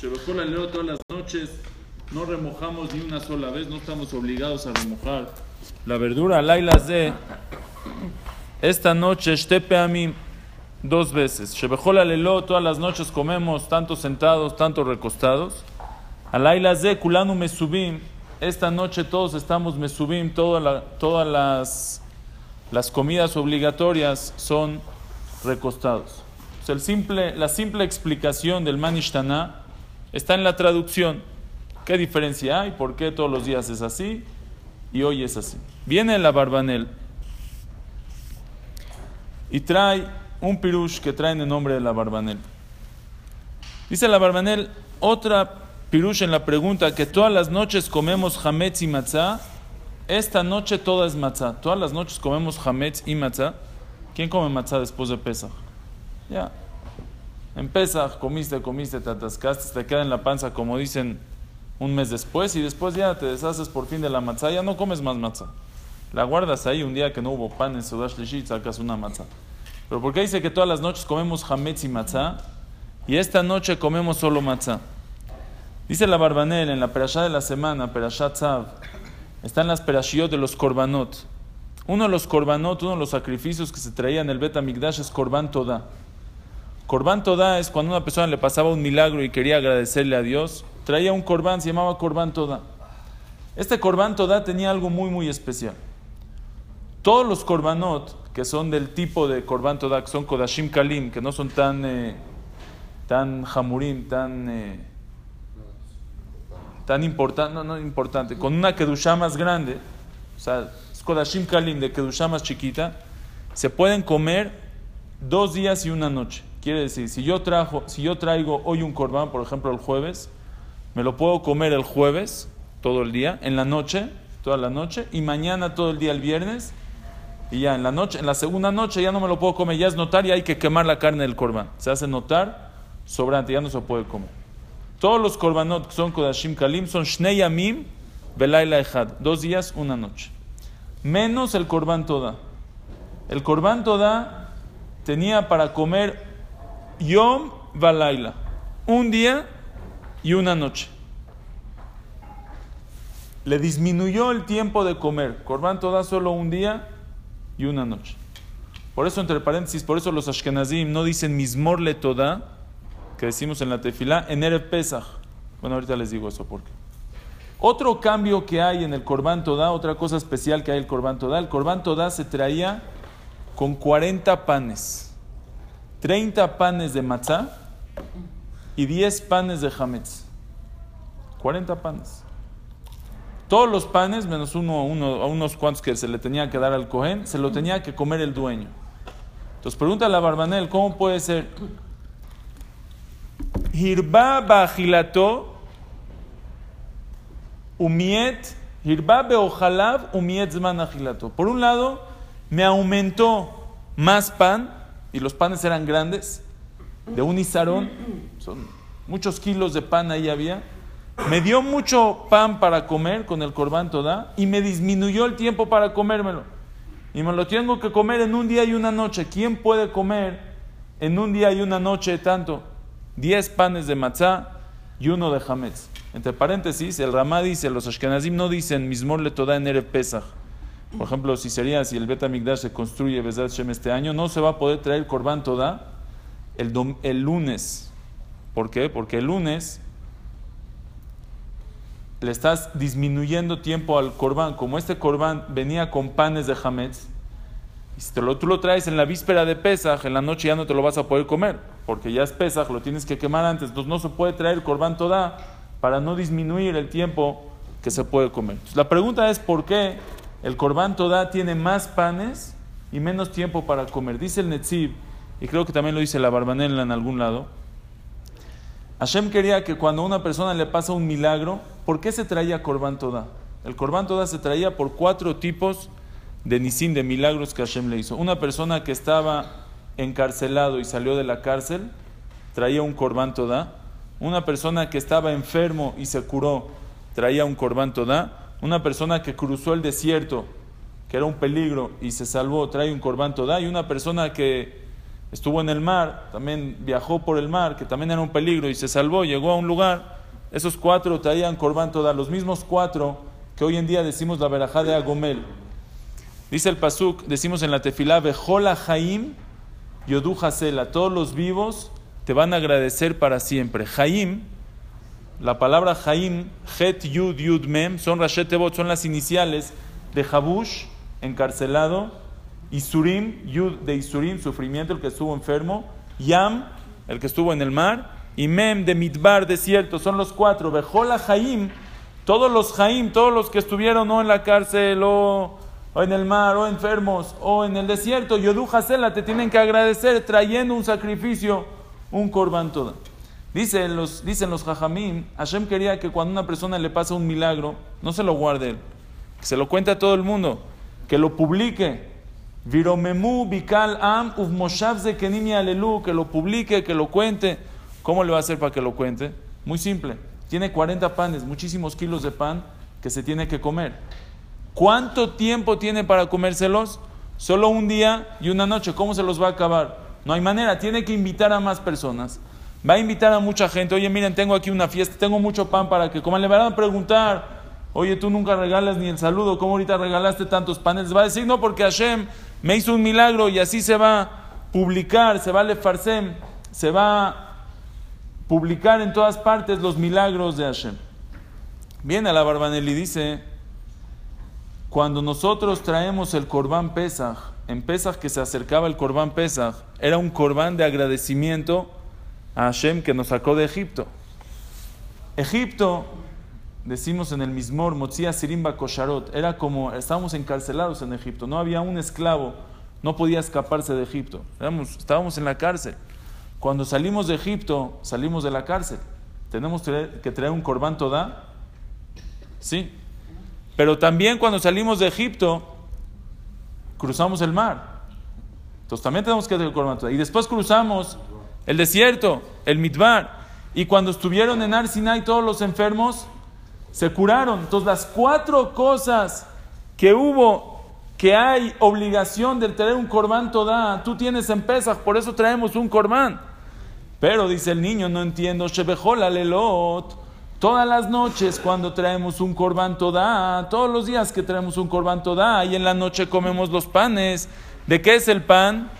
Shebekol todas las noches no remojamos ni una sola vez, no estamos obligados a remojar la verdura. Lailas de esta noche, mí dos veces. Shebejol Alelot todas las noches comemos tanto sentados, tanto recostados. Alailas de Kulanu Mesubim, esta noche todos estamos Mesubim, toda todas las, las comidas obligatorias son recostados. el simple, la simple explicación del Manishtana está en la traducción. ¿Qué diferencia hay? ¿Por qué todos los días es así y hoy es así? Viene la Barbanel y trae un pirush que trae en nombre de la Barbanel. Dice la Barbanel, otra pirush en la pregunta, que todas las noches comemos hametz y matzah. Esta noche toda es matzah. Todas las noches comemos hametz y matzah. ¿Quién come matzah después de Pesach? Ya, en comiste, comiste, te atascaste, te queda en la panza, como dicen, un mes después, y después ya te deshaces por fin de la matzah, ya no comes más matzah. La guardas ahí un día que no hubo pan en Sudash Lishit, sacas una matzah. Pero porque dice que todas las noches comemos hametz y matzah, y esta noche comemos solo matzah. Dice la Barbanel en la perashá de la semana, perashá Tzav, están las perashiot de los korbanot. Uno de los korbanot, uno de los sacrificios que se traía en el Bet Amigdash es korban toda. Corbán Toda es cuando una persona le pasaba un milagro y quería agradecerle a Dios, traía un corbán, se llamaba Corbán Toda. Este Corbán Toda tenía algo muy, muy especial. Todos los Corbanot, que son del tipo de Corbán Toda, que son Kodashim Kalim, que no son tan, eh, tan Hamurim, tan, eh, tan importante, no, no importante, con una Kedushá más grande, o sea, es Kodashim Kalim de Kedushá más chiquita, se pueden comer dos días y una noche. Quiere decir, si yo, trajo, si yo traigo hoy un corbán, por ejemplo el jueves, me lo puedo comer el jueves, todo el día, en la noche, toda la noche, y mañana todo el día el viernes, y ya en la noche, en la segunda noche ya no me lo puedo comer, ya es notar y hay que quemar la carne del corbán. Se hace notar sobrante, ya no se puede comer. Todos los korbanot que son Kodashim Kalim son Shnei Yamim Belaila Echad, dos días, una noche. Menos el corbán toda. El corbán toda tenía para comer Yom Valaila. Un día y una noche. Le disminuyó el tiempo de comer. Corban toda solo un día y una noche. Por eso, entre paréntesis, por eso los Ashkenazim no dicen mismor le toda, que decimos en la tefilá, en Erev Pesach. Bueno, ahorita les digo eso porque. Otro cambio que hay en el Corban Toda, otra cosa especial que hay en el Corban Toda, el Corban Toda se traía con 40 panes. 30 panes de matzá y 10 panes de hametz. 40 panes. Todos los panes, menos uno, uno, unos cuantos que se le tenía que dar al cohen, se lo tenía que comer el dueño. Entonces pregunta a la Barbanel, ¿cómo puede ser? Hirba bajilato umiet, hirba beojalav umiet zman Por un lado, me aumentó más pan y los panes eran grandes, de un izarón, son muchos kilos de pan ahí había. Me dio mucho pan para comer con el corbán toda y me disminuyó el tiempo para comérmelo. Y me lo tengo que comer en un día y una noche. ¿Quién puede comer en un día y una noche tanto? Diez panes de matzá y uno de hametz. Entre paréntesis, el Ramá dice, los Ashkenazim no dicen mismor le toda en Erev Pesach. Por ejemplo, si sería, si el Betamigdash se construye este año, no se va a poder traer Corban toda el, el lunes. ¿Por qué? Porque el lunes le estás disminuyendo tiempo al Corban. Como este Corban venía con panes de Hametz, y si te lo, tú lo traes en la víspera de Pesach, en la noche ya no te lo vas a poder comer, porque ya es Pesach, lo tienes que quemar antes. Entonces no se puede traer Corban toda para no disminuir el tiempo que se puede comer. la pregunta es: ¿por qué? El Corban Toda tiene más panes y menos tiempo para comer. Dice el Netzib, y creo que también lo dice la Barbanela en algún lado, Hashem quería que cuando una persona le pasa un milagro, ¿por qué se traía Corban Toda? El Corban Toda se traía por cuatro tipos de nisim, de milagros que Hashem le hizo. Una persona que estaba encarcelado y salió de la cárcel, traía un Corban Toda. Una persona que estaba enfermo y se curó, traía un Corban Toda una persona que cruzó el desierto, que era un peligro y se salvó, trae un corbán toda, y una persona que, estuvo en el mar, también viajó por el mar, que también era un peligro y se salvó, llegó a un lugar, esos cuatro traían Corban toda, los mismos cuatro que hoy en día decimos la verajá de Agomel. Dice el Pasuk, decimos en la tefilá, Bejola Jaim, Yodu Hasela, todos los vivos te van a agradecer para siempre. Jaim, la palabra Jaim, Het Yud Yud Mem, son Rashetebot, son las iniciales de Jabush, encarcelado, Isurim, Yud de Isurim, sufrimiento, el que estuvo enfermo, Yam, el que estuvo en el mar, y Mem de Midbar, desierto, son los cuatro. Bejola Jaim, todos los Jaim, todos los que estuvieron o en la cárcel o, en el mar o enfermos o en el desierto, Yodu Hasela, te tienen que agradecer trayendo un sacrificio, un korban toda. Dicen los, dicen los Jajamim, Hashem quería que cuando una persona le pasa un milagro, no se lo guarde que se lo cuente a todo el mundo, que lo publique. Viromemu bikal am alelu, que lo publique, que lo cuente. ¿Cómo le va a hacer para que lo cuente? Muy simple. Tiene 40 panes, muchísimos kilos de pan que se tiene que comer. ¿Cuánto tiempo tiene para comérselos? Solo un día y una noche. ¿Cómo se los va a acabar? No hay manera. Tiene que invitar a más personas. Va a invitar a mucha gente. Oye, miren, tengo aquí una fiesta, tengo mucho pan para que coman. Le van a preguntar, oye, tú nunca regalas ni el saludo, ¿cómo ahorita regalaste tantos panes? Va a decir, no, porque Hashem me hizo un milagro y así se va a publicar, se va a lefarsem, se va publicar en todas partes los milagros de Hashem. Viene a la Barbanel y dice, cuando nosotros traemos el Corbán Pesach, en Pesach que se acercaba el Corbán Pesach, era un Corbán de agradecimiento a Hashem que nos sacó de Egipto. Egipto, decimos en el Mismor, Motzia Sirimba Kosharot, era como, estábamos encarcelados en Egipto, no había un esclavo, no podía escaparse de Egipto, estábamos en la cárcel. Cuando salimos de Egipto, salimos de la cárcel. ¿Tenemos que traer un corbán toda? Sí. Pero también cuando salimos de Egipto, cruzamos el mar. Entonces también tenemos que traer el corbán toda. Y después cruzamos el desierto, el mitbar. Y cuando estuvieron en Arsinai todos los enfermos, se curaron. Entonces las cuatro cosas que hubo que hay obligación de traer un corbán toda, tú tienes en Pesach, por eso traemos un corbán. Pero dice el niño, no entiendo, Shebejola lelot. Todas las noches cuando traemos un corbán toda, todos los días que traemos un corbán toda, y en la noche comemos los panes. ¿De qué es el pan?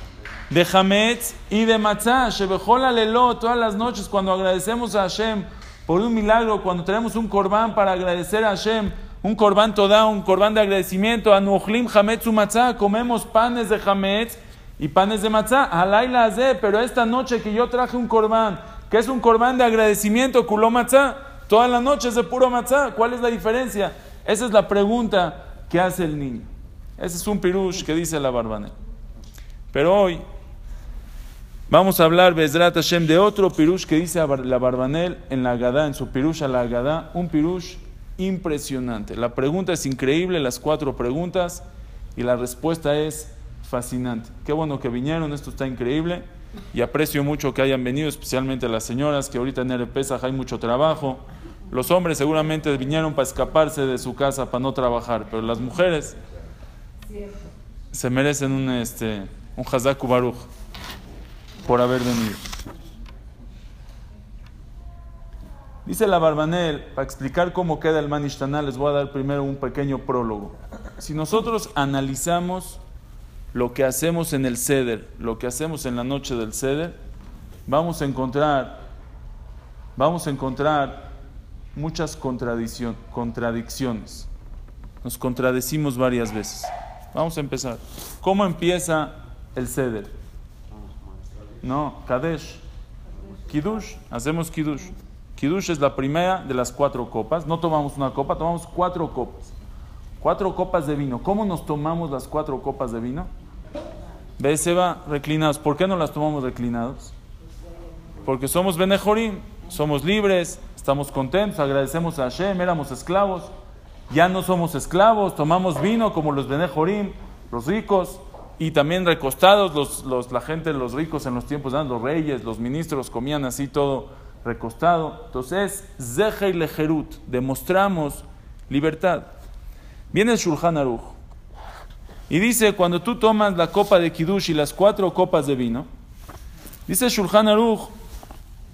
De Hametz y de Matzah. Shebejola lelot. Todas las noches cuando agradecemos a Hashem por un milagro, cuando traemos un corbán para agradecer a Hashem un corbán toda, un corbán de agradecimiento, anuchlim hametz matzah, comemos panes de hametz y panes de matzah, alayla azé, pero esta noche que yo traje un corbán, que es un corbán de agradecimiento, kuló matzah, toda la noche es de puro matzah, ¿cuál es la diferencia? Esa es la pregunta que hace el niño. Ese es un pirush que dice la Barbanel. Pero hoy vamos a hablar, Bezrat Hashem, de otro pirush que dice la Barbanel en la Agadá, en su pirush a la Agadá, un pirush impresionante. La pregunta es increíble, las cuatro preguntas, y la respuesta es fascinante. Qué bueno que vinieron, esto está increíble, y aprecio mucho que hayan venido, especialmente las señoras, que ahorita en el Pesaj hay mucho trabajo. Los hombres seguramente vinieron para escaparse de su casa, para no trabajar, pero las mujeres se merecen un, este, un Hazaku Baruch por haber venido. Dice la Barbanel, para explicar cómo queda el Manishtana, les voy a dar primero un pequeño prólogo. Si nosotros analizamos lo que hacemos en el Seder, lo que hacemos en la noche del Seder, vamos a encontrar, vamos a encontrar muchas contradicciones. Nos contradecimos varias veces. Vamos a empezar. ¿Cómo empieza el Seder? No, Kadesh. Kiddush, hacemos Kiddush. Kiddush es la primera de las cuatro copas. No tomamos una copa, tomamos cuatro copas. Cuatro copas de vino. ¿Cómo nos tomamos las cuatro copas de vino? va reclinados. ¿Por qué no las tomamos reclinados? Porque somos Benejorim, somos libres, estamos contentos, agradecemos a Hashem, éramos esclavos. Ya no somos esclavos, tomamos vino como los Benejorim, los ricos, y también recostados, los, los, la gente, los ricos en los tiempos, los reyes, los ministros comían así todo recostado. Entonces, Zehe y Lejerut, demostramos libertad. Viene el Shulchan Aruch y dice: cuando tú tomas la copa de Kiddush y las cuatro copas de vino, Dice Shulchan Aruch,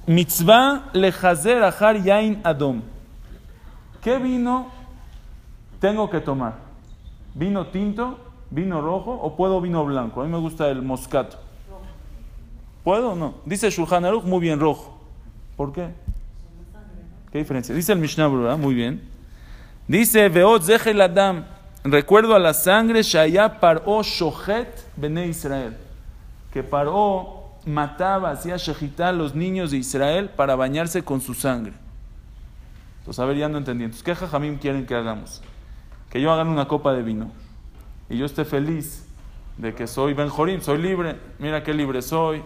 mitzvah lechazer achar yain adom. ¿Qué vino tengo que tomar? ¿Vino tinto, vino rojo o puedo vino blanco? A mí me gusta el moscato. ¿Puedo o no? Dice Shulchan Aruch, muy bien, rojo. ¿Por qué? ¿Qué diferencia? Dice el Mishnah Brura, muy bien. Dice, Veot Zechel Adam, recuerdo a la sangre Shaya Paró Shochet Bene Israel, que Paró mataba, hacía Shechitá a los niños de Israel para bañarse con su sangre. Entonces, a ver, ya no entendí. Entonces, ¿qué jajamim quieren que hagamos? Que yo haga una copa de vino y yo esté feliz de que soy Ben Jorim, soy libre. Mira qué libre soy.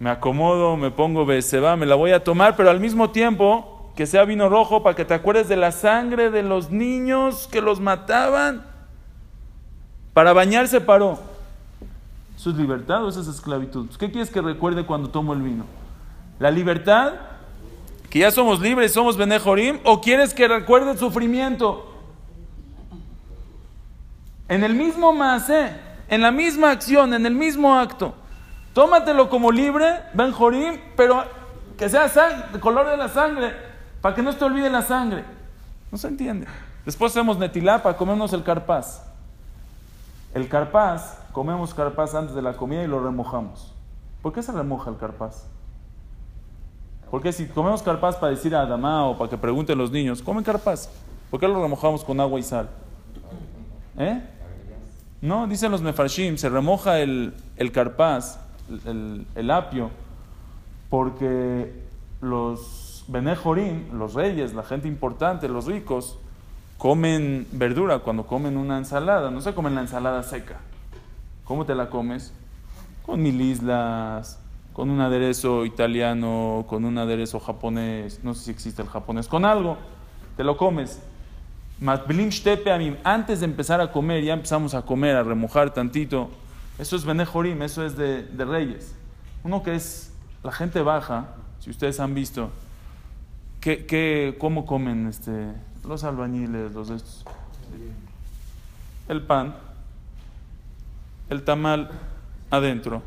Me acomodo, me pongo va, me la voy a tomar, pero al mismo tiempo que sea vino rojo para que te acuerdes de la sangre de los niños que los mataban. Para bañarse paró. ¿Eso es libertad o eso es esclavitud? ¿Qué quieres que recuerde cuando tomo el vino? ¿La libertad? ¿Que ya somos libres, somos Benejorim? ¿O quieres que recuerde el sufrimiento? En el mismo masé, en la misma acción, en el mismo acto. Tómatelo como libre, Benjorim, pero que sea el color de la sangre, para que no te olvide la sangre. No se entiende. Después hacemos netilá para comernos el carpaz. El carpaz, comemos carpaz antes de la comida y lo remojamos. ¿Por qué se remoja el carpaz? Porque si comemos carpaz para decir a Adamá o para que pregunten los niños, ¿comen carpaz? ¿Por qué lo remojamos con agua y sal? ¿Eh? No, dicen los mefarshim, se remoja el, el carpaz, el, apio, porque los benejorim, los reyes, la gente importante, los ricos, comen verdura cuando comen una ensalada, no se comen la ensalada seca. ¿Cómo te la comes? Con mil islas, con un aderezo italiano, con un aderezo japonés, no sé si existe el japonés, con algo, te lo comes antes de empezar a comer, ya empezamos a comer, a remojar tantito. Eso es Benejorim, eso es de, reyes. Uno que es la gente baja, si ustedes han visto, ¿qué, cómo comen este, los albañiles, los estos? El pan, el tamal adentro.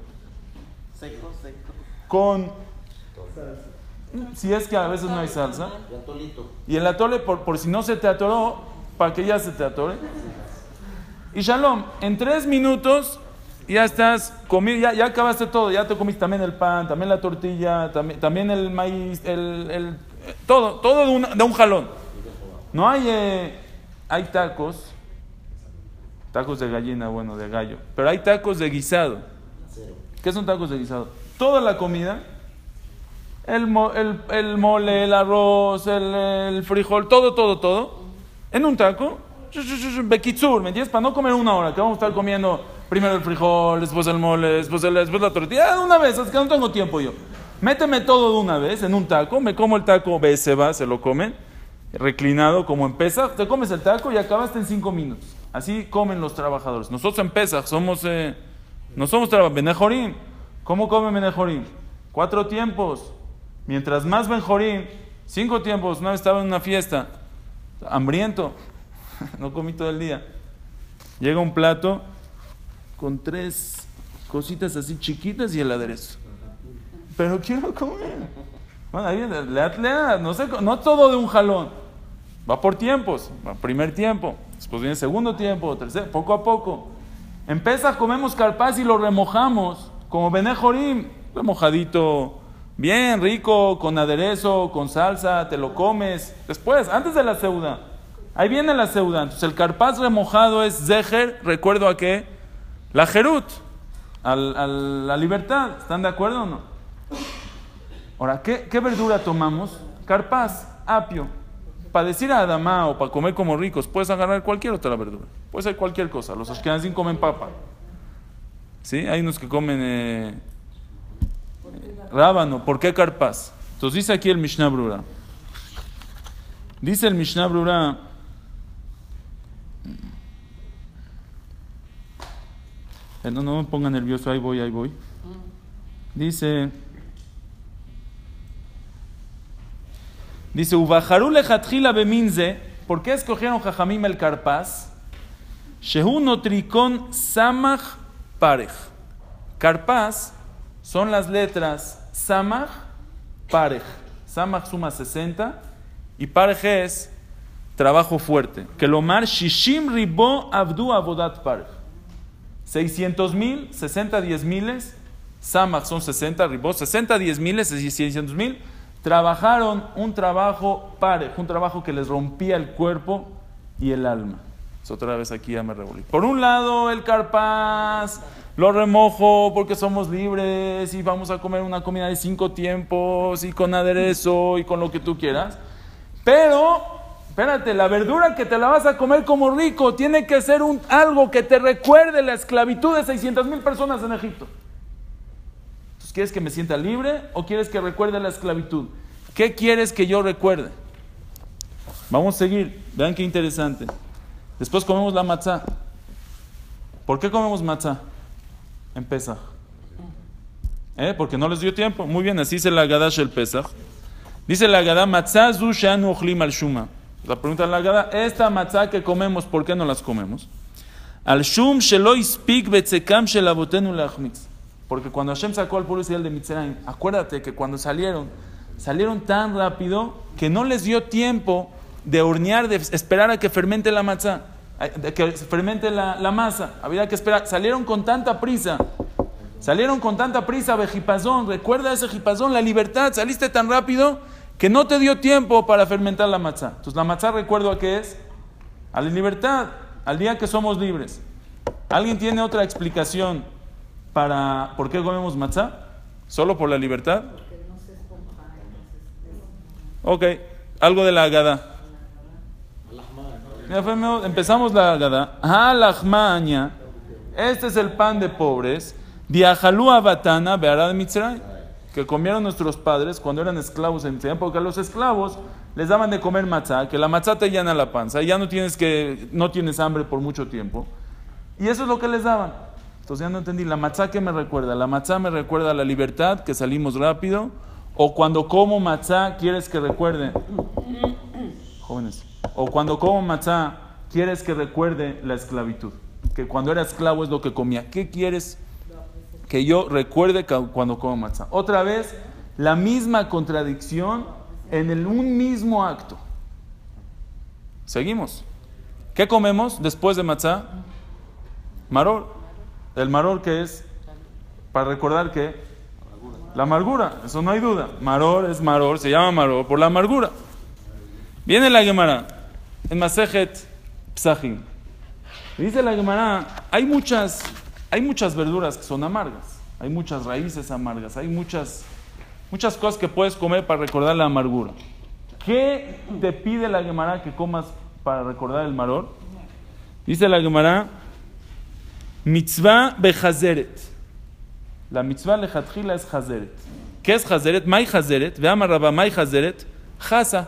Seco, seco. Con si es que a veces no hay salsa. Y el atole, por, por si no se te atoró, para que ya se te atore. Y Shalom, en tres minutos ya estás comido, ya, ya, acabaste todo, ya te comiste también el pan, también la tortilla, también, también el maíz, el, el, todo, todo de un, de un jalón. No hay, eh, hay tacos, tacos de gallina, bueno, de gallo, pero hay tacos de guisado. ¿Qué son tacos de guisado? Toda la comida el, el, el mole, el arroz, el, el, frijol, todo, todo, todo, en un taco. Bekitsur, ¿me entiendes? Para no comer una hora, que vamos a estar comiendo primero el frijol, después el mole, después, el, después la tortilla, de una vez, es que no tengo tiempo yo. Méteme todo de una vez en un taco, me como el taco, ve, se va, se lo comen, reclinado como en te comes el taco y acabaste en cinco minutos. Así comen los trabajadores. Nosotros en Pesach somos, eh, no somos trabajadores, Benejorim. ¿Cómo comen Benejorim? Cuatro tiempos, Mientras más Benjorín, cinco tiempos, una vez estaba en una fiesta, hambriento, no comí todo el día. Llega un plato con tres cositas así chiquitas y el aderezo. Pero quiero comer. Bueno, ahí, le, no, sé, no todo de un jalón. Va por tiempos. Va primer tiempo, después viene segundo tiempo, tercer, poco a poco. Empieza, comemos carpaz y lo remojamos, como Benejorim, remojadito Bien rico, con aderezo, con salsa, te lo comes. Después, antes de la ceuda. Ahí viene la ceuda. Entonces el carpaz remojado es zeher, recuerdo a qué? La jerut, a la libertad. ¿Están de acuerdo o no? Ahora, ¿qué, ¿qué, verdura tomamos? Carpaz, apio. Para decir a Adamá o para comer como ricos, puedes agarrar cualquier otra verdura. Puede ser cualquier cosa. Los ashkenazim comen papa. ¿Sí? Hay unos que comen eh, Rábano, ¿por qué carpas? Entonces dice aquí el Mishnah Brura. Dice el Mishnah Brura. Eh, no, no me ponga nervioso, ahí voy, ahí voy. Dice. Dice, Ubajarule Hatjila Beminze, ¿por qué escogieron Jajamim el Carpaz? Shehu Notricón Samach Parej. Carpaz son las letras Samach, Parej. Samach suma 60 y Parej es trabajo fuerte. Que mar Shishim Ribo Abdu Abodat Parej. 600 mil, 60 10 miles, Samach son 60 Ribo, 60 10 miles, 600 mil, trabajaron un trabajo Parej, un trabajo que les rompía el cuerpo y el alma. otra vez aquí ya me revolví. Por un lado, el carpaz lo remojo porque somos libres y vamos a comer una comida de cinco tiempos y con aderezo y con lo que tú quieras. Pero, espérate, la verdura que te la vas a comer como rico tiene que ser un, algo que te recuerde la esclavitud de 600 mil personas en Egipto. Entonces, ¿quieres que me sienta libre o quieres que recuerde la esclavitud? ¿Qué quieres que yo recuerde? Vamos a seguir. Vean qué interesante. Después comemos la matzá. ¿Por qué comemos matzá? En Pesach. ¿Eh? Porque no les dio tiempo. Muy bien, así dice la Gadash el Pesach. Dice la Gada, matzazu shanu ochlim al shuma. La pregunta de la esta matzá que comemos, ¿por qué no las comemos? Al shum shelo ispik betzekam shelabotenu lachmitz. Porque cuando Hashem sacó al pueblo Israel de Mitzrayim, acuérdate que cuando salieron, salieron tan rápido que no les dio tiempo de hornear, de esperar a que fermente la matzá que fermente la, la, masa. Había que esperar. Salieron con tanta prisa. Salieron con tanta prisa, Bejipazón. Recuerda ese Jipazón, la libertad. Saliste tan rápido que no te dio tiempo para fermentar la matzá. Entonces, la matzá, recuerdo a qué es: a la libertad, al día que somos libres. ¿Alguien tiene otra explicación para por qué comemos matzá? ¿Solo por la libertad? Ok, algo de la agada. Empezamos la Agada. Halachmaña. Este es el pan de pobres. Diajalú batana bearad mitzray. Que comieron nuestros padres cuando eran esclavos en Mitzrayim. Porque a los esclavos les daban de comer matzá. Que la matzá te llena la panza. Y ya no tienes, que, no tienes hambre por mucho tiempo. Y eso es lo que les daban. Entonces ya no entendí. La matzá que me recuerda. La matzá me recuerda a la libertad, que salimos rápido. O cuando como matzá, quieres que recuerde. Jóvenes. O cuando como matzá, quieres que recuerde la esclavitud. Que cuando era esclavo es lo que comía. ¿Qué quieres que yo recuerde cuando como matzá? Otra vez, la misma contradicción en el un mismo acto. Seguimos. ¿Qué comemos después de matzá? Maror. El maror que es, para recordar que la amargura, eso no hay duda. Maror es maror, se llama maror por la amargura. Viene la Gemara en Masejet Psachim. Dice la Gemara, hay muchas, hay muchas verduras que son amargas, hay muchas raíces amargas, hay muchas, muchas cosas que puedes comer para recordar la amargura. ¿Qué te pide la Gemara que comas para recordar el maror? Dice la Gemara, mitzvah bechazeret. La mitzvah lejatjila es hazeret. ¿Qué es hazeret? May hazeret. Veamos rabba, may hazeret. Haza.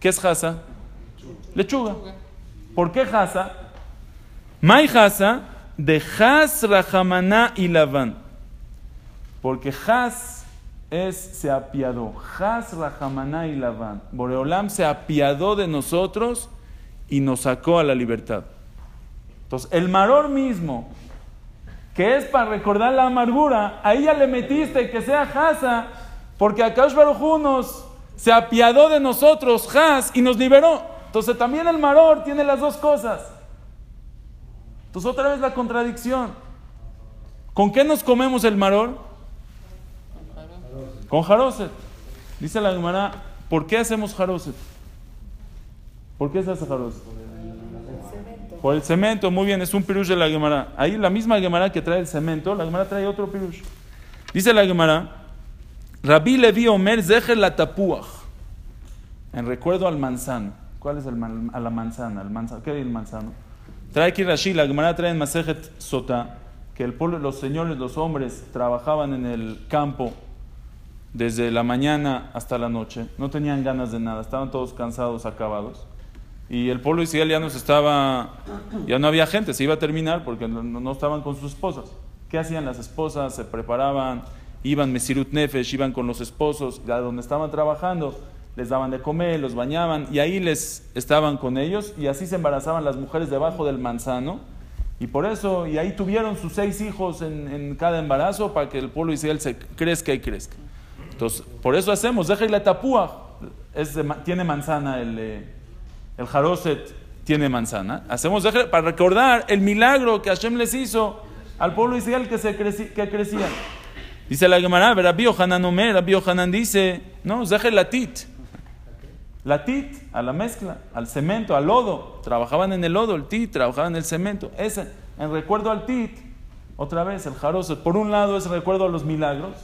¿Qué es jasa? Lechuga. ¿Por qué jasa? Mai jasa de has rajamaná y laván. Porque has es se apiadó. Has rajamaná y laván. Boreolam se apiadó de nosotros y nos sacó a la libertad. Entonces, el maror mismo, que es para recordar la amargura, ahí ya le metiste que sea jasa, porque acá Baruj se apiadó de nosotros, Has, y nos liberó. Entonces también el maror tiene las dos cosas. Entonces otra vez la contradicción. ¿Con qué nos comemos el maror? Con jaroset. Dice la Gemara, ¿por qué hacemos jaroset? ¿Por qué se hace jaroset? Por el cemento, muy bien, es un pirush de la Gemara. Ahí la misma Gemara que trae el cemento, la Gemara trae otro pirush. Dice la Gemara, Rabbi Levi Omer Zecher la tapuach. En recuerdo al manzano. ¿Cuál es el a la manzana? El manzano. ¿Qué es el manzano? Trae aquí Rashi, la Gemara trae en Masejet Sota, que el pueblo, los señores, los hombres, trabajaban en el campo desde la mañana hasta la noche. No tenían ganas de nada, estaban todos cansados, acabados. Y el pueblo Israel ya no estaba, ya no había gente, se iba a terminar porque no, no estaban con sus esposas. ¿Qué hacían las esposas? Se preparaban, iban Mesirut Nefesh, iban con los esposos a donde estaban trabajando, les daban de comer, los bañaban y ahí les estaban con ellos y así se embarazaban las mujeres debajo del manzano Y por eso, y ahí tuvieron sus seis hijos en, cada embarazo para que el pueblo de Israel se crezca y crezca. Entonces, por eso hacemos, déjale tapúa, es tiene manzana el, eh, el jaroset, tiene manzana. Hacemos para recordar el milagro que Hashem les hizo al pueblo de Israel que, se que crecían. Dice la Gemara, Rabbi Hanan Omer, Rabbi Hanan dice, no, déjale la tit. La tit, a la mezcla, al cemento, al lodo. Trabajaban en el lodo, el tit, trabajaban en el cemento. Ese, en recuerdo al tit, otra vez, el jaroset. Por un lado es recuerdo a los milagros.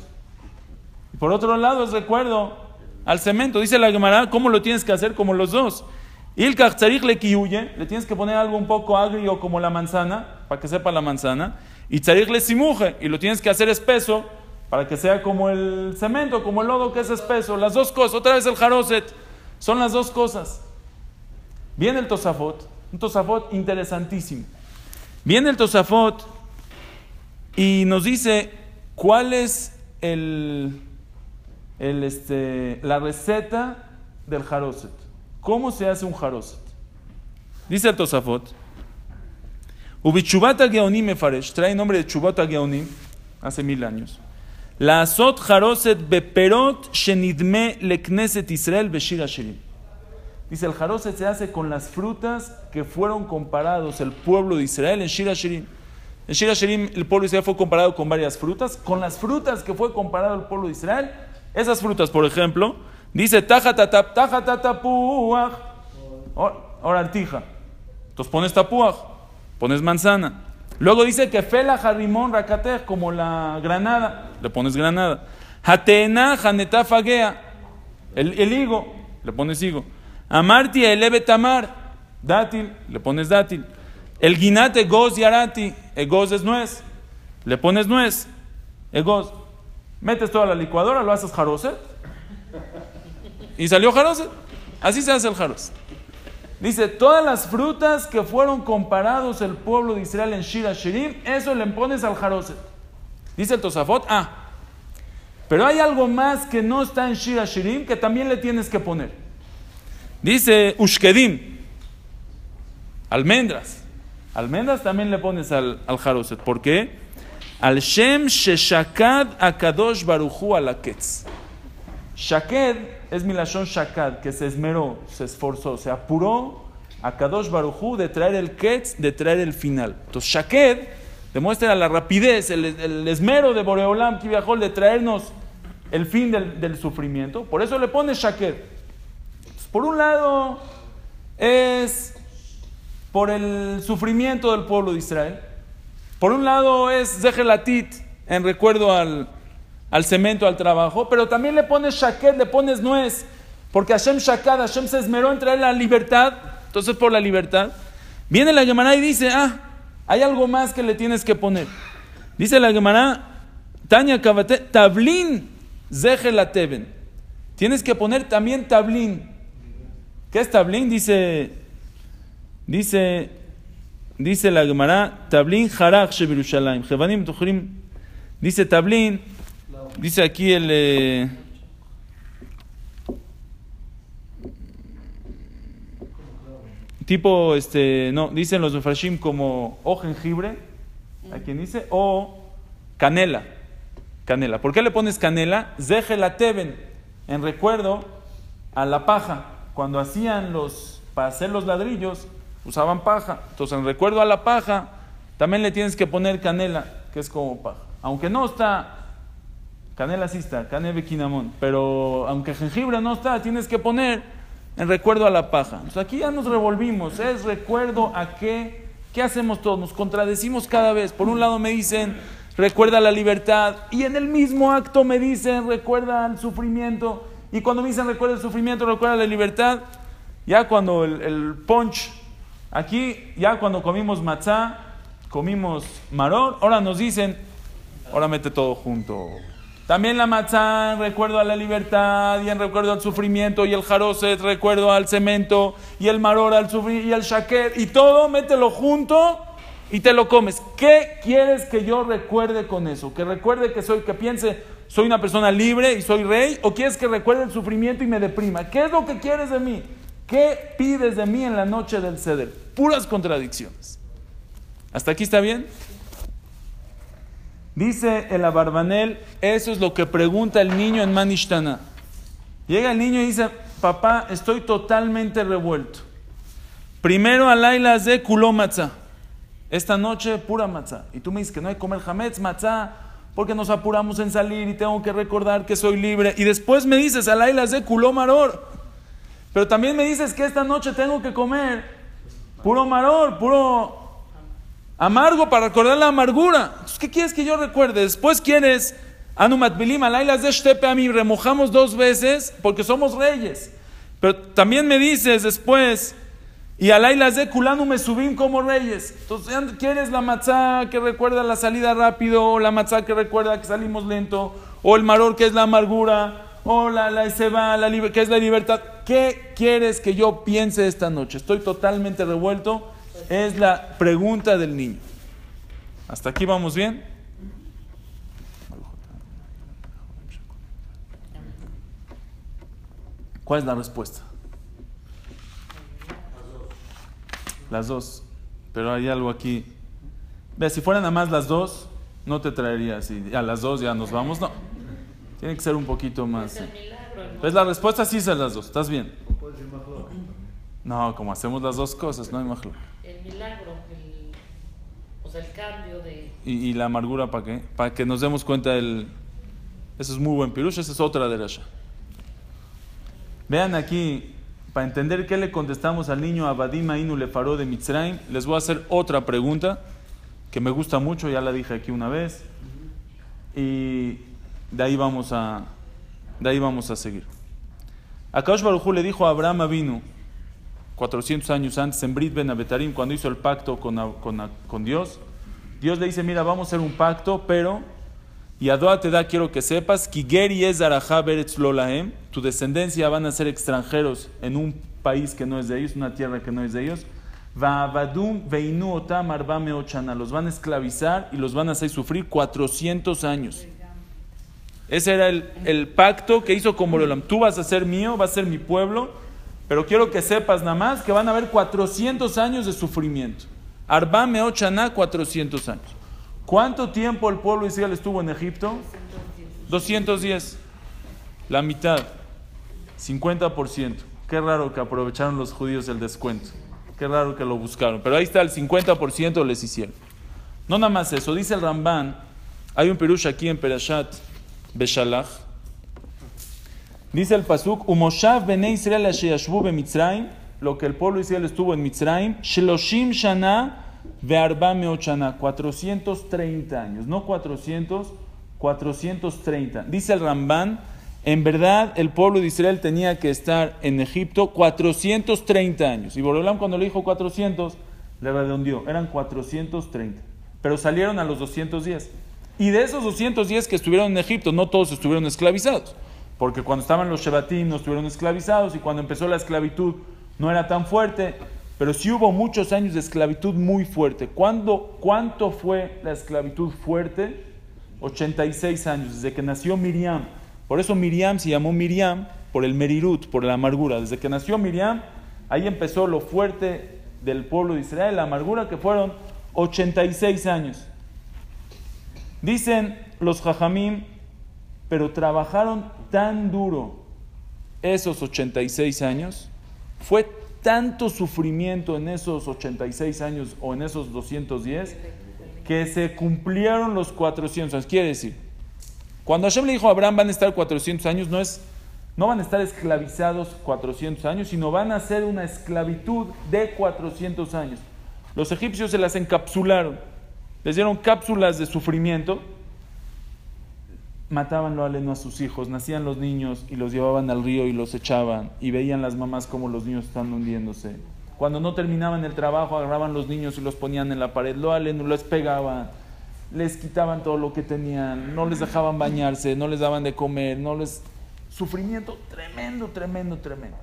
Y por otro lado es recuerdo al cemento. Dice la Gemara, ¿cómo lo tienes que hacer? Como los dos. Il le huye, le tienes que poner algo un poco agrio como la manzana, para que sepa la manzana. Y tzarich le simuje, y lo tienes que hacer espeso, para que sea como el cemento, como el lodo que es espeso. Las dos cosas, otra vez el jaroset, son las dos cosas. Viene el tosafot, un tosafot interesantísimo. Viene el tosafot y nos dice cuál es el este, la receta del jaroset. ¿Cómo se hace un jaroset? Dice el Tosafot. Ubichubata Geonim Mefaresh, trae nombre de Chubata Geonim, hace mil años. La azot jaroset beperot shenidme lekneset Israel beshir shirim. Dice, el jaroset se hace con las frutas que fueron comparados el pueblo de Israel en Shir Shirim. En Shir Shirim el pueblo de Israel fue comparado con varias frutas. Con las frutas que fue comparado el pueblo de Israel, esas frutas, por ejemplo, dice tajatatap, tajatatapuaj, ahora antija. Entonces pones tapuaj, pones manzana. Luego dice que fela jarimón rakatej, como la granada, le pones granada. Hatena janetafagea, el, el higo, le pones higo. Amarti eleve tamar, dátil, le pones dátil. El guinate goz y arati, goz es nuez, le pones nuez, goz metes toda la licuadora, lo haces jaroset y salió jaroset. Así se hace el jaroset. Dice, todas las frutas que fueron comparados el pueblo de Israel en Shira Shirim, eso le pones al jaroset. Dice el Tosafot, ah, pero hay algo más que no está en Shira Shirim que también le tienes que poner. Dice Ushkedim, almendras. Almendras también le pones al, al jaroset. ¿Por qué? Al Shem Sheshakad Akadosh Baruchu Alaketz. Shaked es milashon Shakad, que se esmeró, se esforzó, se apuró a Kadosh Baruchu de traer el Ketz, de traer el final. Entonces, Shaked demuestra la rapidez, el, esmero de Boreolam viajó de traernos el fin del, sufrimiento. Por eso le pone Shaked. Por un lado, es por el sufrimiento del pueblo de Israel. Por un lado es Zehelatit, en recuerdo al, cemento, al trabajo, pero también le pones shaket, le pones nuez, porque Hashem shakad, Hashem se esmeró en traer la libertad, entonces por la libertad. Viene la Gemara y dice, ah, hay algo más que le tienes que poner. Dice la Gemara, Tanya Kabate, tablin zehelateben. Tienes que poner también tablín. ¿Qué es tablín? Dice, dice Dice la Gemara, Tablin Harak Shebirushalayim. Jevanim Tuchrim. Dice Tablin, dice aquí el. Eh, tipo, este, no, dicen los Mefrashim como o jengibre, a quien dice, o canela. Canela. ¿Por qué le pones canela? Zehelateben, en recuerdo a la paja. Cuando hacían los, para hacer los ladrillos, usaban paja. Entonces, en recuerdo a la paja, también le tienes que poner canela, que es como paja. Aunque no está, canela sí está, canela quinamón, pero aunque jengibre no está, tienes que poner en recuerdo a la paja. Aquí ya nos revolvimos, es recuerdo a qué, ¿qué hacemos todos? Nos contradecimos cada vez. Por un lado me dicen, recuerda la libertad, y en el mismo acto me dicen, recuerda el sufrimiento. Y cuando me dicen recuerda el sufrimiento, recuerda la libertad, ya cuando el, el punch Aquí ya cuando comimos matzá, comimos maror, ahora nos dicen, ahora mete todo junto. También la matzá, recuerdo a la libertad y en recuerdo al sufrimiento y el jaroset, recuerdo al cemento y el maror al y el shaker y todo, mételo junto y te lo comes. ¿Qué quieres que yo recuerde con eso? ¿Que recuerde que soy, que piense, soy una persona libre y soy rey? ¿O quieres que recuerde el sufrimiento y me deprima? ¿Qué es lo que quieres de mí? ¿Qué pides de mí en la noche del ceder? Puras contradicciones. ¿Hasta aquí está bien? Dice el Abarbanel, eso es lo que pregunta el niño en Manishtana. Llega el niño y dice, papá, estoy totalmente revuelto. Primero Alaila de kuló matzah. Esta noche pura matzah. Y tú me dices que no hay que comer hametz matzah porque nos apuramos en salir y tengo que recordar que soy libre. Y después me dices Alaila de kuló maror. Pero también me dices que esta noche tengo que comer puro maror, puro Amargo para recordar la amargura. ¿qué quieres que yo recuerde? Después quieres, Anumat Bilim, de a mí, remojamos dos veces porque somos reyes. Pero también me dices después, y Alailas de Kulanu me subí como reyes. Entonces, ¿quieres la matzá que recuerda la salida rápido? O la matzá que recuerda que salimos lento? ¿O el maror que es la amargura? ¿O la, la eseba, la, que es la libertad? ¿Qué quieres que yo piense esta noche? Estoy totalmente revuelto es la pregunta del niño. ¿Hasta aquí vamos bien? ¿Cuál es la respuesta? Las dos. Pero hay algo aquí. Ve, si fueran nada más las dos, no te traería así. A las dos ya nos vamos. No. Tiene que ser un poquito más. ¿Ves? La respuesta sí es las dos. ¿Estás bien? No, como hacemos las dos cosas, no hay más el milagro, o sea, el cambio de... ¿Y, la amargura para qué? Para que nos demos cuenta del... Eso es muy buen pirush, esa es otra derecha. Vean aquí, para entender qué le contestamos al niño Abadim Ainu le faró de Mitzrayim, les voy a hacer otra pregunta que me gusta mucho, ya la dije aquí una vez. Y de ahí vamos a, de ahí vamos a seguir. Akash Baruj le dijo a Abraham Avinu, 400 años antes, en Brit Ben Abetarim, cuando hizo el pacto con, Dios, Dios le dice, mira, vamos a hacer un pacto, pero, y Adoa te da, quiero que sepas, Kigeri es tu descendencia van a ser extranjeros en un país que no es de ellos, una tierra que no es de ellos, Veinu Otam los van a esclavizar y los van a hacer sufrir 400 años. Ese era el, el pacto que hizo con Borolam. Tú vas a ser mío, vas a ser mi pueblo, pero quiero que sepas nada más que van a haber 400 años de sufrimiento. Arba Meochaná, 400 años. ¿Cuánto tiempo el pueblo de Israel estuvo en Egipto? 210. La mitad. 50%. Qué raro que aprovecharon los judíos el descuento. Qué raro que lo buscaron. Pero ahí está, el 50% les hicieron. No nada más eso. Dice el Ramban, hay un perush aquí en Perashat Beshalach, Dice el Pasuk, Umoshav bene Israel Mitzrayim, lo que el pueblo de Israel estuvo en Mitzrayim, Shloshim Shana ve'arba meochana, 430 años, no 400, 430. Dice el Ramban, en verdad el pueblo de Israel tenía que estar en Egipto 430 años. Y Borolam cuando le dijo 400, le redondeó, eran 430. Pero salieron a los 210. Y de esos 210 que estuvieron en Egipto, no todos estuvieron esclavizados porque cuando estaban los Shebatim no estuvieron esclavizados y cuando empezó la esclavitud no era tan fuerte, pero sí hubo muchos años de esclavitud muy fuerte. ¿Cuándo, ¿Cuánto fue la esclavitud fuerte? 86 años, desde que nació Miriam. Por eso Miriam se llamó Miriam por el Merirut, por la amargura. Desde que nació Miriam, ahí empezó lo fuerte del pueblo de Israel, la amargura que fueron 86 años. Dicen los Jajamim pero trabajaron tan duro esos 86 años, fue tanto sufrimiento en esos 86 años o en esos 210 que se cumplieron los 400 años. Quiere decir, cuando Hashem le dijo a Abraham van a estar 400 años, no es no van a estar esclavizados 400 años, sino van a ser una esclavitud de 400 años. Los egipcios se las encapsularon, les dieron cápsulas de sufrimiento mataban lo aleno a sus hijos, nacían los niños y los llevaban al río y los echaban y veían las mamás como los niños están hundiéndose. Cuando no terminaban el trabajo agarraban los niños y los ponían en la pared, lo aleno les pegaban, les quitaban todo lo que tenían, no les dejaban bañarse, no les daban de comer, no les sufrimiento tremendo, tremendo, tremendo.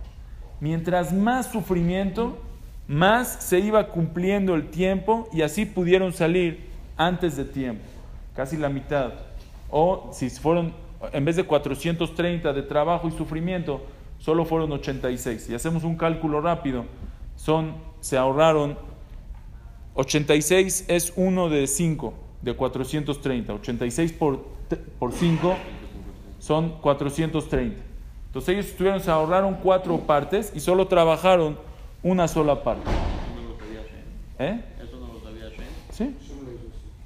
Mientras más sufrimiento, más se iba cumpliendo el tiempo y así pudieron salir antes de tiempo, casi la mitad o si fueron, en vez de 430 de trabajo y sufrimiento, solo fueron 86. Si hacemos un cálculo rápido, son, se ahorraron 86 es 1 de 5, de 430. 86 por, por 5 son 430. Entonces ellos estuvieron, se ahorraron cuatro partes y solo trabajaron una sola parte. Sabía. ¿Eh? Eso no lo sabía Shen. ¿Sí?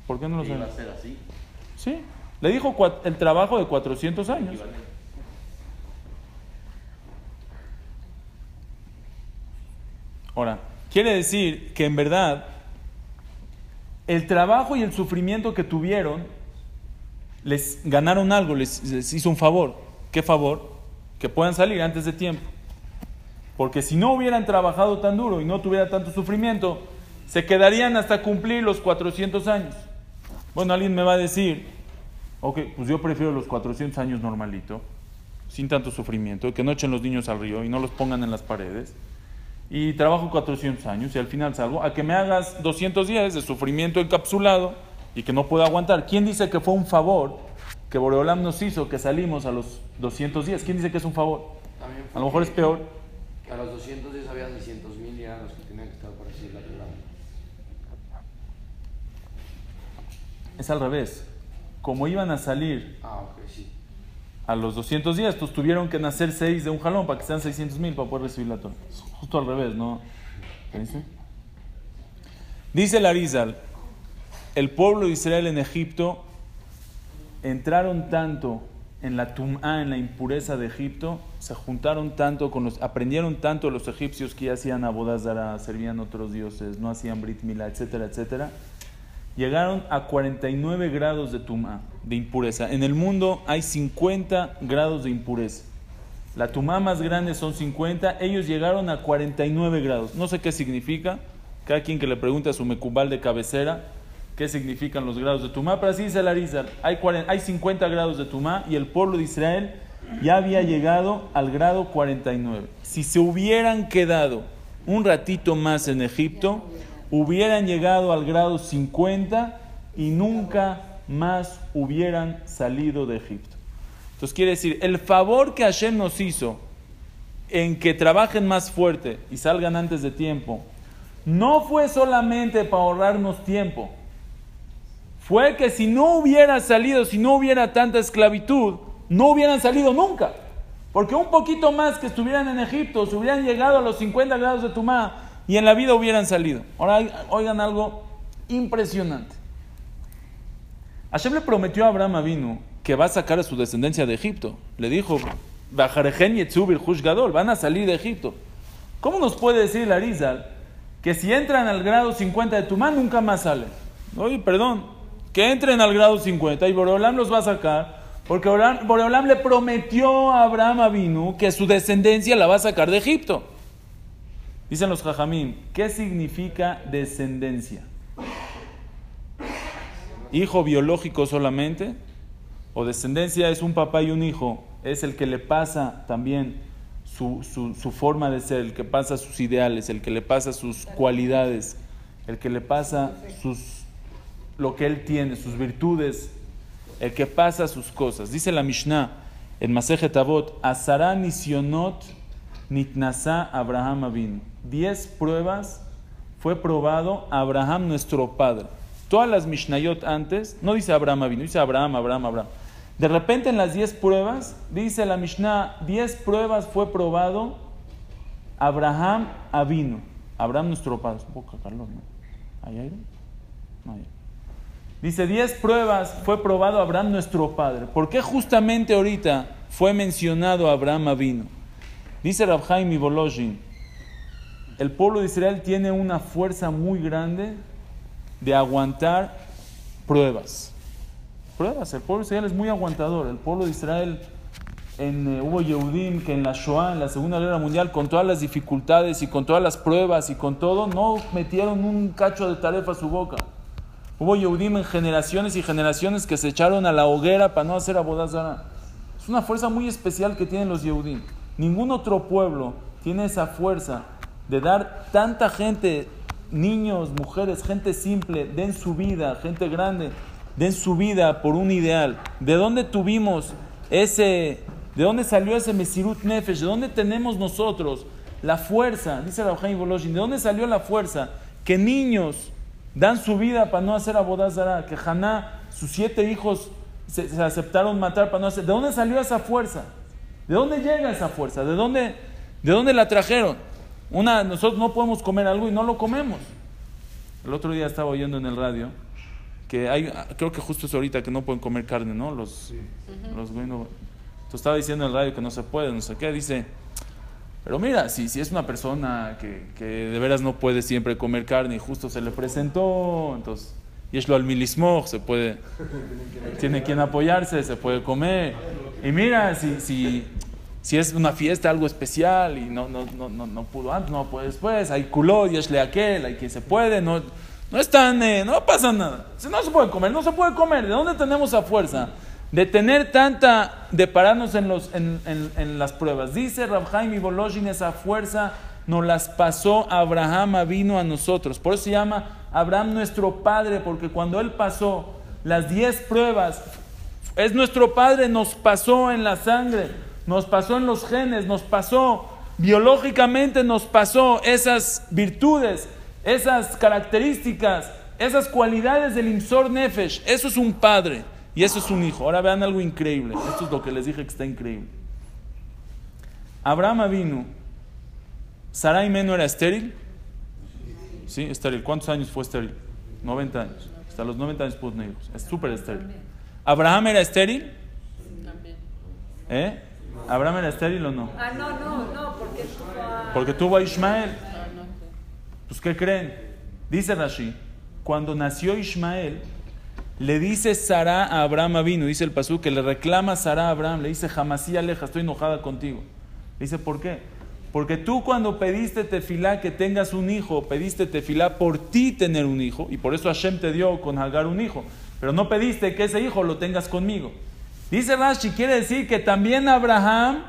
¿Por qué no lo Que iba a ser así. Sí. Le dijo el trabajo de 400 años. Ahora, quiere decir que en verdad el trabajo y el sufrimiento que tuvieron les ganaron algo, les, les hizo un favor. ¿Qué favor? Que puedan salir antes de tiempo. Porque si no hubieran trabajado tan duro y no tuviera tanto sufrimiento, se quedarían hasta cumplir los 400 años. Bueno, alguien me va a decir, ok, pues yo prefiero los 400 años normalito, sin tanto sufrimiento, que no echen los niños al río y no los pongan en las paredes y trabajo 400 años y al final salgo, a que me hagas 200 días de sufrimiento encapsulado y que no pueda aguantar. ¿Quién dice que fue un favor que Boreolam nos hizo que salimos a los 200 días? ¿Quién dice que es un favor? A lo mejor es peor. que A los 200 días había 600 mil y eran los que tenían que estar por decir la Torah. Es al revés. Como iban a salir Ah, sí. a los 200 días, tuvieron que nacer 6 de un jalón para que sean 600 mil para poder recibir la Torah. Justo al revés, ¿no? ¿Qué dice? Dice el Arizal, el pueblo de Israel en Egipto entraron tanto en la tum'a, en la impureza de Egipto, se juntaron tanto con los, aprendieron tanto los egipcios que ya hacían abodazara, servían otros dioses, no hacían brit milá, etcétera, etcétera. Llegaron a 49 grados de tum'a, de impureza. En el mundo hay 50 grados de impureza. La tumá más grande son 50, ellos llegaron a 49 grados. No sé qué significa. Cada quien que le pregunte a su mecubal de cabecera qué significan los grados de tumá, pero así dice el Arizal. Hay, 40 hay 50 grados de tumá y el pueblo de Israel ya había llegado al grado 49. Si se hubieran quedado un ratito más en Egipto, hubieran llegado al grado 50 y nunca más hubieran salido de Egipto. Entonces quiere decir, el favor que Hashem nos hizo en que trabajen más fuerte y salgan antes de tiempo, no fue solamente para ahorrarnos tiempo, fue que si no hubiera salido, si no hubiera tanta esclavitud, no hubieran salido nunca. Porque un poquito más que estuvieran en Egipto, se hubieran llegado a los 50 grados de Tumá y en la vida hubieran salido. Ahora oigan algo impresionante. Hashem le prometió a Abraham Avinu que va a sacar a su descendencia de Egipto. Le dijo, van a salir de Egipto. ¿Cómo nos puede decir el Arizal que si entran al grado 50 de Tumá nunca más salen? Oye, perdón, que entren al grado 50 y Boreolam los va a sacar porque Boreolam le prometió a Abraham Avinu que su descendencia la va a sacar de Egipto. Dicen los jajamim, ¿qué significa descendencia? ¿Hijo biológico solamente? ¿O descendencia es un papá y un hijo? Es el que le pasa también su, su, forma de ser, el que pasa sus ideales, el que le pasa sus cualidades, el que le pasa sus, lo que él tiene, sus virtudes, el que pasa sus cosas. Dice la Mishnah en Masejet Avot, Azara nisionot nitnasa Abraham Avinu. Diez pruebas fue probado Abraham nuestro padre. Todas las Mishnayot antes, no dice Abraham Avinu, dice Abraham, Abraham, Abraham. De repente en las diez pruebas, dice la Mishnah, diez pruebas fue probado Abraham Avinu. Abraham nuestro padre. Un calor, ¿no? ¿Hay aire? No hay. Dice, diez pruebas fue probado Abraham nuestro padre. ¿Por qué justamente ahorita fue mencionado Abraham Avinu? Dice Rabhaim y Boloshin, el pueblo de Israel tiene una fuerza muy grande de aguantar pruebas. Pruebas, el pueblo de Israel es muy aguantador. El pueblo de Israel, en, eh, hubo Yehudim que en la Shoah, en la Segunda Guerra Mundial, con todas las dificultades y con todas las pruebas y con todo, no metieron un cacho de tarefa a su boca. Hubo Yehudim en generaciones y generaciones que se echaron a la hoguera para no hacer abodazara. Es una fuerza muy especial que tienen los Yehudim. Ningún otro pueblo tiene esa fuerza de dar tanta gente, niños, mujeres, gente simple, den su vida, gente grande, den su vida por un ideal. ¿De dónde tuvimos ese, de dónde salió ese Mesirut Nefesh? ¿De dónde tenemos nosotros la fuerza? Dice Rabhaim Boloshin, ¿de dónde salió la fuerza? Que niños dan su vida para no hacer abodazara, que Haná, sus siete hijos se, se aceptaron matar para no hacer. ¿De dónde salió esa fuerza? ¿De dónde llega esa fuerza? ¿De dónde, de dónde la trajeron? Una, nosotros no podemos comer algo y no lo comemos. El otro día estaba oyendo en el radio que hay, creo que justo es ahorita que no pueden comer carne, ¿no? Los, los güey no- Entonces estaba diciendo en el radio que no se puede, no sé qué, dice, pero mira, si, si es una persona que, que de veras no puede siempre comer carne y justo se le presentó, entonces, y es lo al milismo, se puede, tiene quien apoyarse, se puede comer. Y mira, si, si, si es una fiesta, algo especial y no, no, no, no, no pudo antes, no puede después, hay culot, y esle aquel, hay quien se puede, no, no es tan, eh, no pasa nada. Si no se puede comer, no se puede comer. ¿De dónde tenemos esa fuerza? De tener tanta, de pararnos en, los, en, en- en las pruebas. Dice Rabhaim y Boloshin, esa fuerza nos las pasó Abraham, vino a nosotros. Por eso se llama Abraham nuestro padre, porque cuando él pasó las diez pruebas, es nuestro padre, nos pasó en la sangre, nos pasó en los genes, nos pasó biológicamente, nos pasó esas virtudes, esas características, esas cualidades del Imsor Nefesh. Eso es un padre y eso es un hijo. Ahora vean algo increíble. Esto es lo que les dije que está increíble. Abraham vino. Sarai Meno era estéril. Sí, estéril. ¿Cuántos años fue estéril? 90 años. Hasta los 90 años pudo tener hijos. Es súper estéril. ¿Abraham era estéril? También. ¿Eh? ¿Abraham era estéril o no? Ah, no, no, no, porque tuvo a... Porque tuvo a Ismael. Ah. Pues, ¿qué creen? Dice Rashi, cuando nació Ismael, le dice Sara a Abraham vino, dice el pasú, que le reclama Sara a Abraham, le dice, jamasí aleja, estoy enojada contigo. Le dice, ¿por qué? Porque tú cuando pediste tefilá que tengas un hijo, pediste tefilá por ti tener un hijo, y por eso Hashem te dio con Hagar un hijo, pero no pediste que ese hijo lo tengas conmigo. Dice Rashi, quiere decir que también Abraham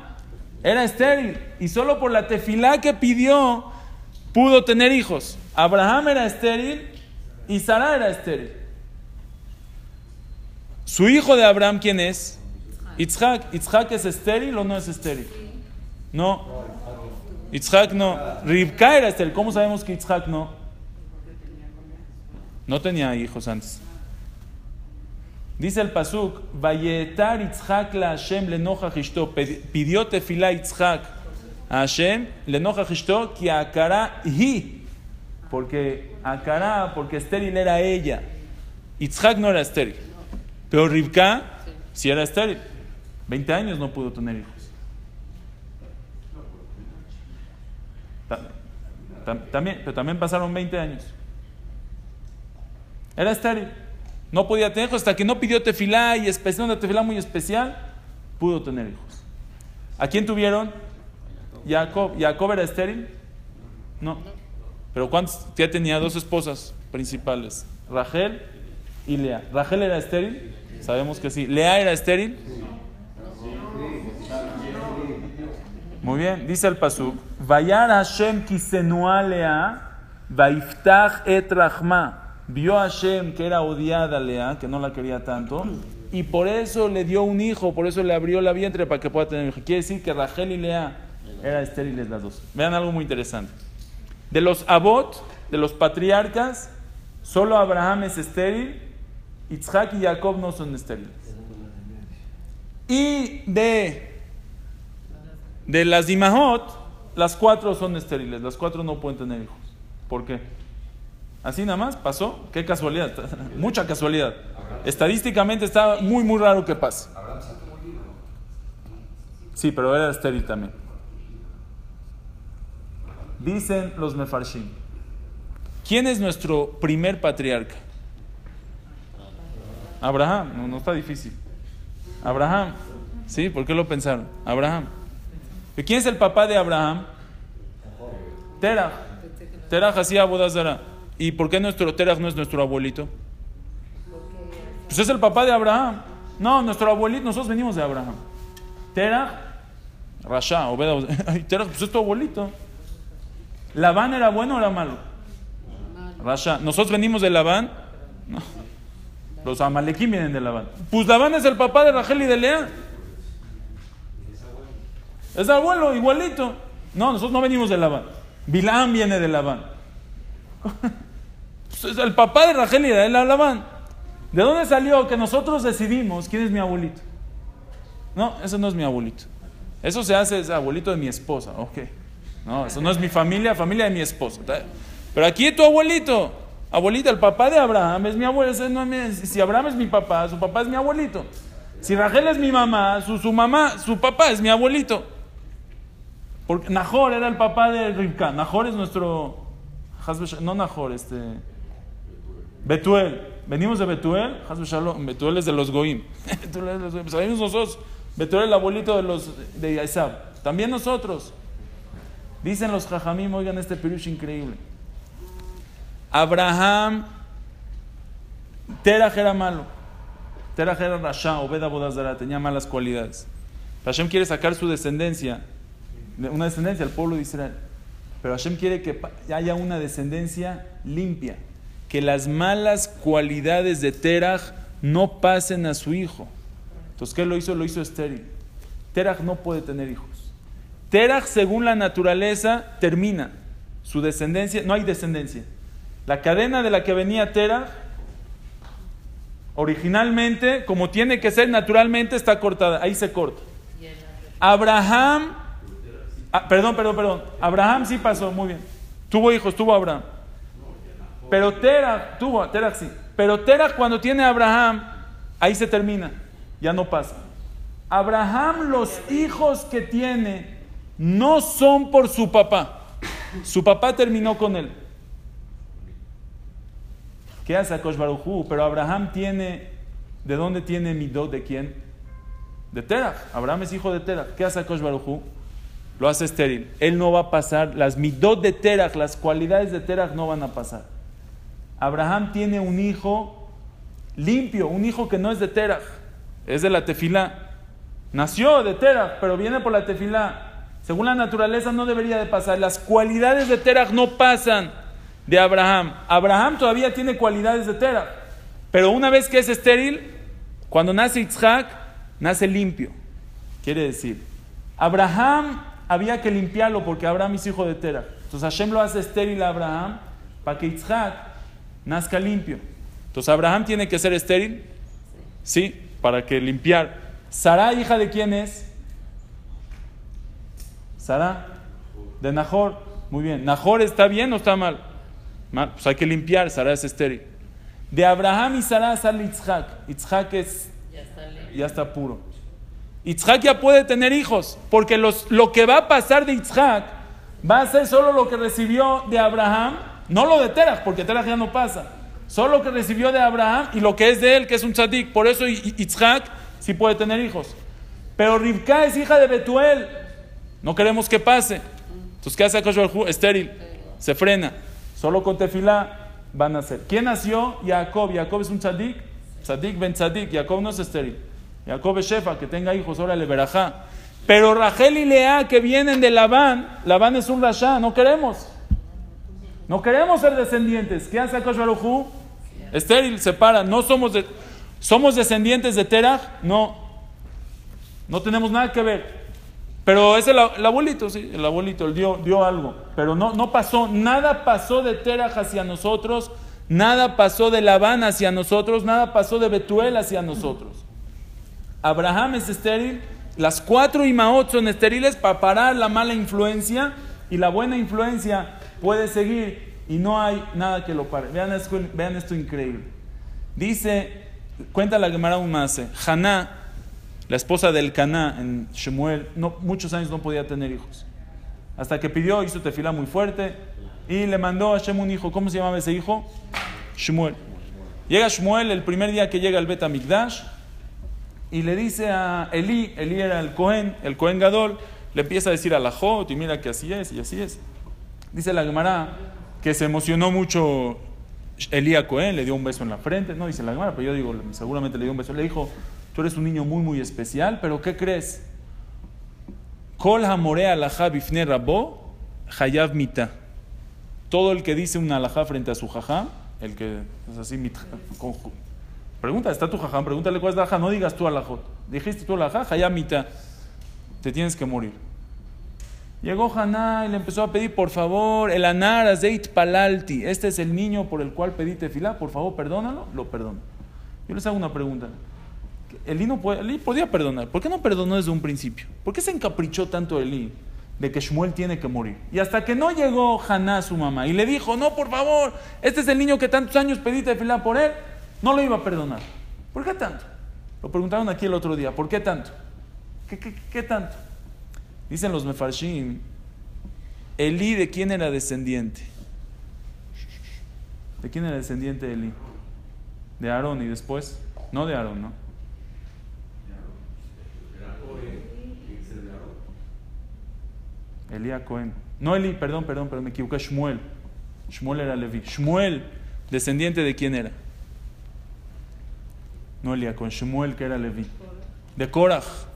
era estéril, y solo por la tefilá que pidió, pudo tener hijos. Abraham era estéril y Sara era estéril. Su hijo de Abraham, ¿quién es? Itzhak. ¿Itzhak es estéril o no es estéril? No. Itzhak no. Ribka era estéril. ¿Cómo sabemos que Itzhak no? No tenía hijos antes. Dice el Pasuk, Vayetar Itzhak la Hashem lenoja Hishto. Pidió tefilá Itzhak a Hashem lenoja Hishto, que akara hi. Porque akara, porque estéril era ella. Itzhak no era estéril. Pero Ribka sí era estéril. 20 años no pudo tener hijos. Ta- tam- También, pero también pasaron 20 años. Era estéril. No podía tener hijos hasta que no pidió tefilá y especial, una tefilá muy especial, pudo tener hijos. ¿A quién tuvieron? Jacob. ¿Jacob era estéril? No. Pero ¿cuántos? Ya tenía dos esposas principales, Rachel y Lea. ¿Rachel era estéril? Sabemos que sí. ¿Lea era estéril? Muy bien, dice el pasuk, Vayar Hashem kisenua Lea, Vaiftach et Rachma. Vio a Hashem que era odiada Lea, que no la quería tanto, y por eso le dio un hijo, por eso le abrió la vientre para que pueda tener un hijo. Quiere decir que Rachel y Lea eran estériles las dos. Vean algo muy interesante. De los Abot, de los patriarcas, solo Abraham es estéril, Isaac y Jacob no son estériles. Y de, de las Dimahot, las cuatro son estériles, las cuatro no pueden tener hijos. ¿Por qué? Así nada más pasó, qué casualidad, mucha casualidad. Estadísticamente está muy, muy raro que pase. Sí, pero era estéril también. Dicen los Mefarshim. ¿Quién es nuestro primer patriarca? Abraham, no, está difícil. Abraham, ¿sí? ¿Por qué lo pensaron? Abraham. ¿Y quién es el papá de Abraham? Terah. Terah hacía Abodazara. ¿Y por qué nuestro Terah no es nuestro abuelito? Pues es el papá de Abraham. No, nuestro abuelito, nosotros venimos de Abraham. Terah, Rasha, Obed, Ay, Terah, pues es tu abuelito. ¿Labán era bueno o era malo? Rasha. ¿Nosotros venimos de Labán? No. Los Amalequim vienen de Labán. Pues Labán es el papá de Rachel y de Lea. Es abuelo, igualito. No, nosotros no venimos de Labán. Bilam viene de Labán. Pues, El papá de Rachel y de Labán. ¿De dónde salió que nosotros decidimos quién es mi abuelito? No, eso no es mi abuelito. Eso se hace, es abuelito de mi esposa. Ok. No, eso no es mi familia, familia de mi esposa. Pero aquí tu abuelito. Abuelita, el papá de Abraham es mi abuelo. si Abraham es mi papá, su papá es mi abuelito. Si Rachel es mi mamá, su, su mamá, su papá es mi abuelito. Porque Nahor era el papá de Rivka. Nahor es nuestro. No Nahor, este. Betuel. Venimos de Betuel. Betuel es de los Goim. Betuel es de los Goim. Salimos nosotros. Betuel el abuelito de los de Isaac. También nosotros. Dicen los Jajamim, oigan este pirush increíble. Abraham, Teraj era malo. Teraj era Rasha, Obeda Bodazara, tenía malas cualidades. Hashem quiere sacar su descendencia, de- una descendencia al pueblo de Israel. Pero Hashem quiere que haya una descendencia limpia, que las malas cualidades de Teraj no pasen a su hijo. Entonces, ¿qué lo hizo? Lo hizo estéril. Teraj no puede tener hijos. Teraj, según la naturaleza, termina. Su descendencia, no hay descendencia. La cadena de la que venía Teraj, originalmente, como tiene que ser naturalmente, está cortada. Ahí se corta. Abraham, ah, perdón, perdón, perdón. Abraham sí pasó, muy bien. Tuvo hijos, tuvo Abraham. Pero Terah, tuvo, Terah sí. Pero Terah cuando tiene a Abraham, ahí se termina, ya no pasa. Abraham, los hijos que tiene, no son por su papá. Su papá terminó con él. ¿Qué hace Barujú? Pero Abraham tiene, ¿de dónde tiene Midot? ¿De quién? De Terach. Abraham es hijo de Terach. ¿Qué hace Barujú? Lo hace estéril. Él no va a pasar, las Midot de Terach, las cualidades de Terach no van a pasar. Abraham tiene un hijo limpio, un hijo que no es de Terach, es de la tefilá. Nació de Terach, pero viene por la tefilá. Según la naturaleza no debería de pasar. Las cualidades de Terach no pasan de Abraham. Abraham todavía tiene cualidades de Terach, pero una vez que es estéril, cuando nace Isaac, nace limpio. Quiere decir, Abraham había que limpiarlo porque Abraham es hijo de Terach. Entonces Hashem lo hace estéril a Abraham para que Isaac nazca limpio. Entonces Abraham tiene que ser estéril, sí, para que limpiar. Sara, hija de quién es? Sara, de Nahor. Muy bien. ¿Nahor está bien o está mal? Mal. Pues hay que limpiar. Sara es estéril. De Abraham y Sara sale Isaac. Isaac es, Ya está limpio. ya está puro. Isaac ya puede tener hijos, porque los, lo que va a pasar de Isaac va a ser solo lo que recibió de Abraham, no lo de Terach, porque Terach ya no pasa. Solo lo que recibió de Abraham y lo que es de él, que es un tzadik. Por eso Isaac sí puede tener hijos. Pero Rivka es hija de Betuel. No queremos que pase. Entonces, ¿qué hace Hu? Estéril. Se frena. Solo con tefilá van a ser. ¿Quién nació? Jacob. Jacob es un tzadik. Tzadik ben tzadik. Jacob no es estéril. Jacob es shefa, que tenga hijos. Órale, verajá. Pero Rachel y Lea, que vienen de Labán, Labán es un rasha. No queremos. No queremos ser descendientes. ¿Qué hace Akash Baruj Hu? Estéril, separa. No somos, somos descendientes de Terach. No. No tenemos nada que ver. Pero es el, el abuelito, sí, el abuelito, él dio, dio algo. Pero no, no pasó, nada pasó de Terach hacia nosotros, nada pasó de Labán hacia nosotros, nada pasó de Betuel hacia nosotros. Abraham es estéril, las cuatro Imaot son estériles para parar la mala influencia y la buena influencia puede seguir y no hay nada que lo pare. Vean esto, vean esto increíble. Dice, cuenta la Gemara un mase, Haná, la esposa del Caná en Shemuel, muchos años no podía tener hijos. Hasta que pidió, hizo tefila muy fuerte y le mandó a Shem un hijo. ¿Cómo se llamaba ese hijo? Shemuel. Llega Shmuel el primer día que llega al Bet Amikdash y le dice a Elí, Elí era el Cohen, el Cohen Gadol, le empieza a decir a la Jot y mira que así es y así es. Dice la Gemara que se emocionó mucho Elí a Cohen, le dio un beso en la frente, no dice la Gemara, pero yo digo, seguramente le dio un beso, le dijo, tú eres un niño muy muy especial, pero ¿qué crees? Kol hamorea alajá bifne rabo, hayav mita. Todo el que dice una alajá frente a su jajá, el que es así, mit- pregunta, está tu jajá, pregúntale cuál es la alajá, no digas tú alajot. Dijiste tú alajá, hayav mita. Te tienes que morir. Llegó Haná y le empezó a pedir, por favor, el anar azeit palalti. Este es el niño por el cual pedí tefilá, por favor, perdónalo. Lo perdono. Yo les hago una pregunta. Elí, no podía perdonar. ¿Por qué no perdonó desde un principio? ¿Por qué se encaprichó tanto Elí de que Shmuel tiene que morir? Y hasta que no llegó Haná, su mamá, y le dijo, no, por favor, este es el niño que tantos años pedí tefilá por él, no lo iba a perdonar. ¿Por qué tanto? Lo preguntaron aquí el otro día. ¿Por qué tanto? ¿Qué, qué, qué tanto? Dicen los mefarshim, Elí de quién era descendiente. ¿De quién era descendiente Elí? De Aarón y después, no de Aarón, ¿no? Elí a Cohen. No Elí, perdón, perdón, pero me equivoqué, Shmuel. Shmuel era Leví. Shmuel, descendiente de quién era? No Elí a Cohen, Shmuel que era Leví. De Korach.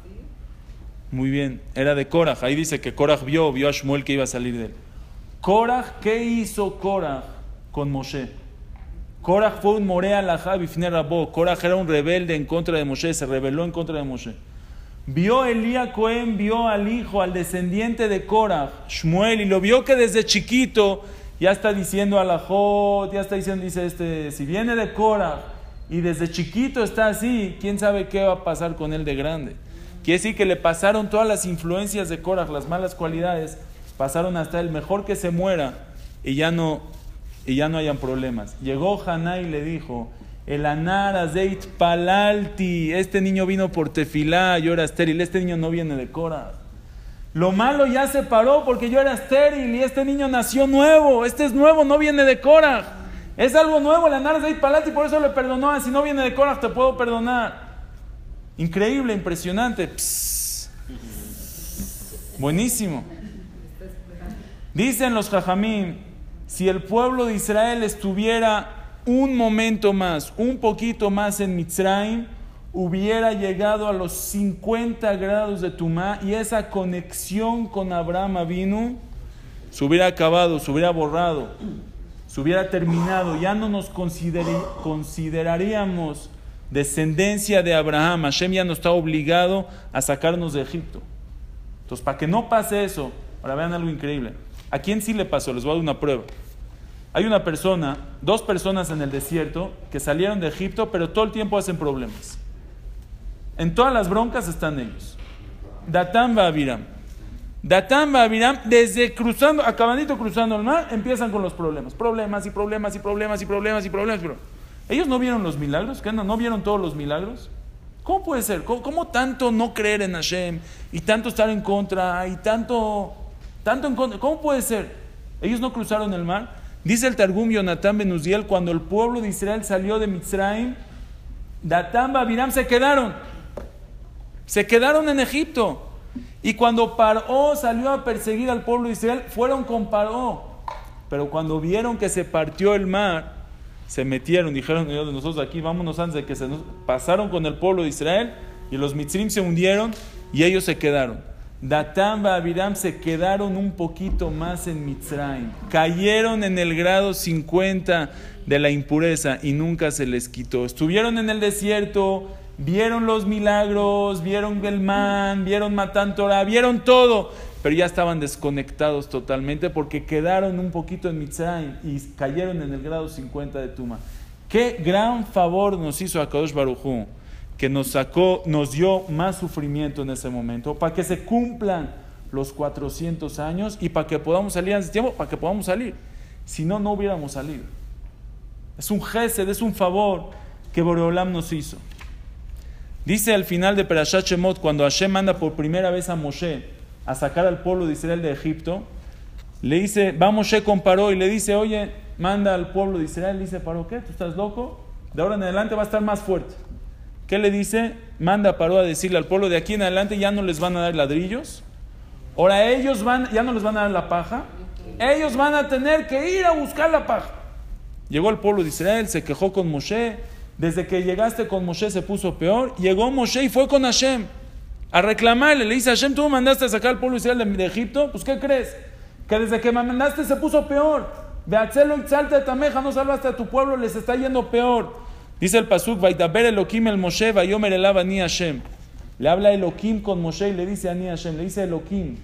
Muy bien, era de Korach. Ahí dice que Korach vio, vio a Shmuel que iba a salir de él. Korach, ¿qué hizo Korach con Moshe? Korach fue un morea la Rabó. Korach era un rebelde en contra de Moshe, se rebeló en contra de Moshe. Vio Elía Cohen, vio al hijo, al descendiente de Korach, Shmuel, y lo vio que desde chiquito ya está diciendo a la Jot, ya está diciendo, dice este, si viene de Korach y desde chiquito está así, quién sabe qué va a pasar con él de grande. Quiere decir que le pasaron todas las influencias de Korach, las malas cualidades, pasaron hasta el mejor que se muera y ya no, y ya no hayan problemas. Llegó Haná y le dijo, el anar azeit palalti, este niño vino por tefilá, yo era estéril, este niño no viene de Korach. Lo malo ya se paró porque yo era estéril y este niño nació nuevo, este es nuevo, no viene de Korach. Es algo nuevo, el anar azeit palalti, por eso le perdonó, si no viene de Korach te puedo perdonar. Increíble, impresionante. Psst. Buenísimo. Dicen los jajamim, si el pueblo de Israel estuviera un momento más, un poquito más en Mitzrayim, hubiera llegado a los 50 grados de Tumá y esa conexión con Abraham vino, se hubiera acabado, se hubiera borrado, se hubiera terminado, ya no nos consideraríamos descendencia de Abraham, Hashem ya no está obligado a sacarnos de Egipto. Entonces, para que no pase eso, ahora vean algo increíble. ¿A quién sí le pasó? Les voy a dar una prueba. Hay una persona, dos personas en el desierto que salieron de Egipto, pero todo el tiempo hacen problemas. En todas las broncas están ellos. Datán va Abiram. Datán va Abiram, desde cruzando, acabandito cruzando el mar, empiezan con los problemas. Problemas y problemas y problemas y problemas y problemas. ¿Ellos no vieron los milagros? ¿Qué no? ¿No vieron todos los milagros? ¿Cómo puede ser? ¿Cómo, ¿Cómo, tanto no creer en Hashem? Y tanto estar en contra, y tanto, tanto en contra. ¿Cómo puede ser? Ellos no cruzaron el mar. Dice el Targum Yonatán Benuziel, cuando el pueblo de Israel salió de Mitzrayim, Datán Babiram se quedaron. Se quedaron en Egipto. Y cuando Paró salió a perseguir al pueblo de Israel, fueron con Paró. Pero cuando vieron que se partió el mar, se metieron, dijeron nosotros aquí, vámonos antes de que se nos... Pasaron con el pueblo de Israel y los Mitzrim se hundieron y ellos se quedaron. Datán y Abiram se quedaron un poquito más en Mitzrayim. Cayeron en el grado 50 de la impureza y nunca se les quitó. Estuvieron en el desierto, vieron los milagros, vieron Gelman, vieron Matan Torah, vieron todo, pero ya estaban desconectados totalmente porque quedaron un poquito en Mitzrayim y cayeron en el grado 50 de Tuma. Qué gran favor nos hizo Akadosh Barujú que nos sacó, nos dio más sufrimiento en ese momento, para que se cumplan los 400 años y para que podamos salir ese tiempo, para que podamos salir. Si no, no hubiéramos salido. Es un gesed, es un favor que Boreolam nos hizo. Dice al final de Perashat Shemot, cuando Hashem manda por primera vez a Moshe a sacar al pueblo de Israel de Egipto, le dice, va Moshe con Paró y le dice, oye, manda al pueblo de Israel, dice Paró, ¿qué? ¿Tú estás loco? De ahora en adelante va a estar más fuerte. ¿Qué le dice? Manda a Paró a decirle al pueblo de aquí en adelante ya no les van a dar ladrillos. Ahora ellos van, ya no les van a dar la paja. Ellos van a tener que ir a buscar la paja. Llegó el pueblo de Israel, se quejó con Moshe. Desde que llegaste con Moshe se puso peor. Llegó Moshe y fue con Hashem a reclamarle. Le dice Hashem, tú mandaste a sacar al pueblo de Israel de, Egipto. Pues ¿qué crees? Que desde que me mandaste se puso peor. Beatzelo y salte de Tameja, no salvaste a tu pueblo, les está yendo peor. Dice el Pasuk, Vaitaber Elohim el Moshe, Vayomer el Ani Hashem. Le habla Elohim con Moshe y le dice Ani Hashem, le dice Elohim.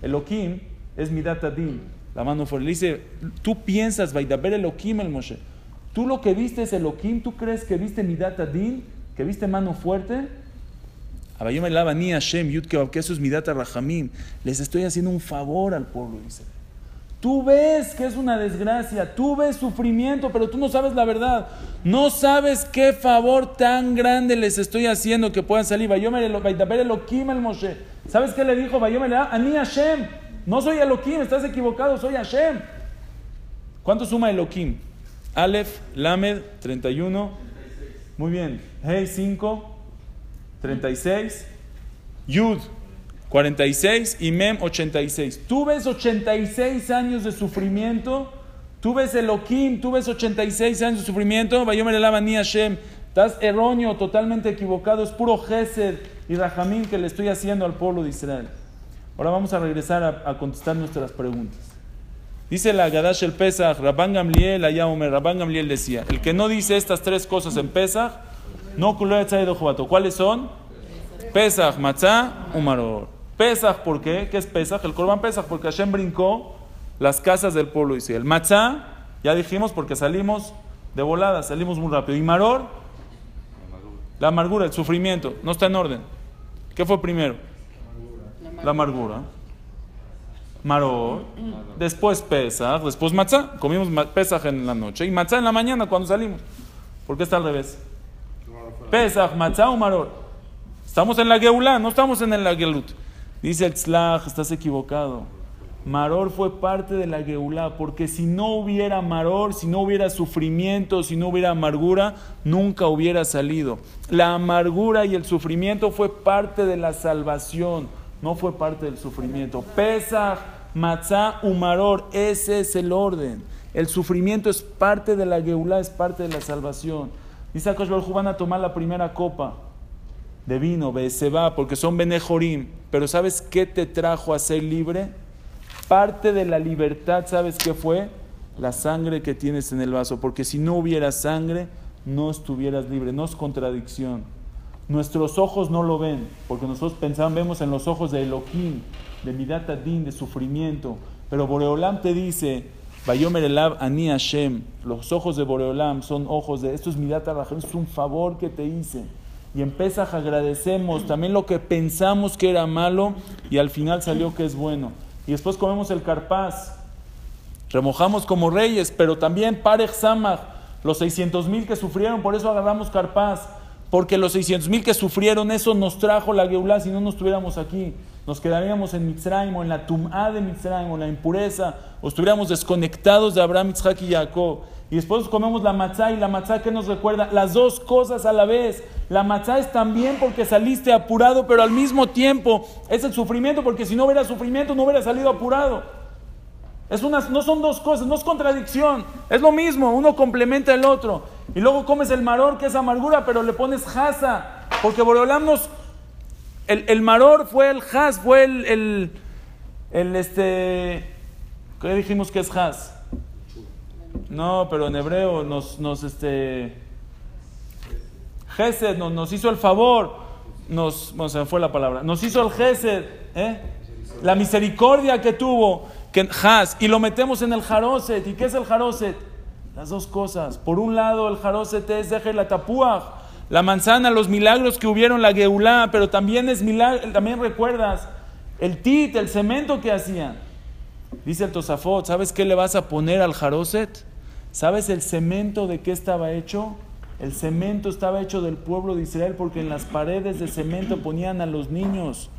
Elohim es Midat Adin, la mano fuerte. Le dice, tú piensas, Vaidaber Elohim el Moshe. Tú lo que viste es Elohim, tú crees que viste Midat Adin, que viste mano fuerte. Hashem, Yud que eso es Midat Rahamim. Les estoy haciendo un favor al pueblo de Israel. Tú ves que es una desgracia, tú ves sufrimiento, pero tú no sabes la verdad. No sabes qué favor tan grande les estoy haciendo que puedan salir. El Moshe. ¿Sabes qué le dijo Ani Hashem? No soy Elohim, estás equivocado, soy Hashem. ¿Cuánto suma Elohim? Aleph, Lamed, 31. Muy bien. Hey, 5, 36. Yud, 46 y Mem 86. Tú ves 86 años de sufrimiento, tú ves Elohim, tú ves 86 años de sufrimiento, Vayomer el Hashem, estás erróneo, totalmente equivocado, es puro Gesed y Rahamim que le estoy haciendo al pueblo de Israel. Ahora vamos a regresar a, contestar nuestras preguntas. Dice la Gadash el Pesach, Rabban Gamliel, allá Omer, Rabban Gamliel decía, el que no dice estas tres cosas en Pesach, no ¿Cuáles son? Pesach, Matzah, Umaror. Pesach, ¿por qué? ¿Qué es Pesach? El Corban Pesach, porque Hashem brincó las casas del pueblo de El Matzah, ya dijimos, porque salimos de volada, salimos muy rápido. Y Maror, la amargura, el sufrimiento, no está en orden. ¿Qué fue primero? La amargura. Maror, después Pesach, después Matzah. Comimos Pesach en la noche y Matzah en la mañana cuando salimos. ¿Por qué está al revés? Pesach, Matzah o Maror. Estamos en la Geulá, no estamos en la Gelut. Dice el Tzlach, estás equivocado. Maror fue parte de la Geulá, porque si no hubiera Maror, si no hubiera sufrimiento, si no hubiera amargura, nunca hubiera salido. La amargura y el sufrimiento fue parte de la salvación, no fue parte del sufrimiento. Pesach, Matzah, Umaror, ese es el orden. El sufrimiento es parte de la Geulá, es parte de la salvación. Dice Akash van a tomar la primera copa de vino, va porque son Benejorim. Pero ¿sabes qué te trajo a ser libre? Parte de la libertad, ¿sabes qué fue? La sangre que tienes en el vaso. Porque si no hubiera sangre, no estuvieras libre. No es contradicción. Nuestros ojos no lo ven, porque nosotros pensamos, vemos en los ojos de Elohim, de Midat Adin, de sufrimiento. Pero Boreolam te dice, Bayomer Elab Ani Hashem, los ojos de Boreolam son ojos de, esto es Midat es un favor que te hice. Y en Pesaj agradecemos también lo que pensamos que era malo y al final salió que es bueno. Y después comemos el carpaz, remojamos como reyes, pero también Parej Samach, los 600 mil que sufrieron, por eso agarramos carpaz, porque los 600 mil que sufrieron, eso nos trajo la Geulah si no nos estuviéramos aquí. Nos quedaríamos en Mitzrayim o en la Tum'a de Mitzrayim o en la impureza, o estuviéramos desconectados de Abraham, Isaac y Jacob. Y después comemos la matzá y la matzá que nos recuerda las dos cosas a la vez. La matzá es también porque saliste apurado, pero al mismo tiempo es el sufrimiento, porque si no hubiera sufrimiento no hubiera salido apurado. Es una, no son dos cosas, no es contradicción, es lo mismo, uno complementa el otro. Y luego comes el maror, que es amargura, pero le pones jasa, porque Boreolam. El, el maror fue el has, fue el, el, este... ¿Qué dijimos que es has? No, pero en hebreo nos, nos este, Gesed nos, nos hizo el favor, nos, bueno, se me fue la palabra, nos hizo el Gesed, ¿eh? la misericordia que tuvo, Y lo metemos en el Jaroset. ¿Y qué es el Jaroset? Las dos cosas. Por un lado, el Jaroset es deje la tapuaj, la manzana, los milagros que hubieron, la Geulá, pero también es milagro, también recuerdas el tit, el cemento que hacían. Dice el Tosafot, ¿sabes qué le vas a poner al Jaroset? ¿Sabes el cemento de qué estaba hecho? El cemento estaba hecho del pueblo de Israel porque en las paredes de cemento ponían a los niños.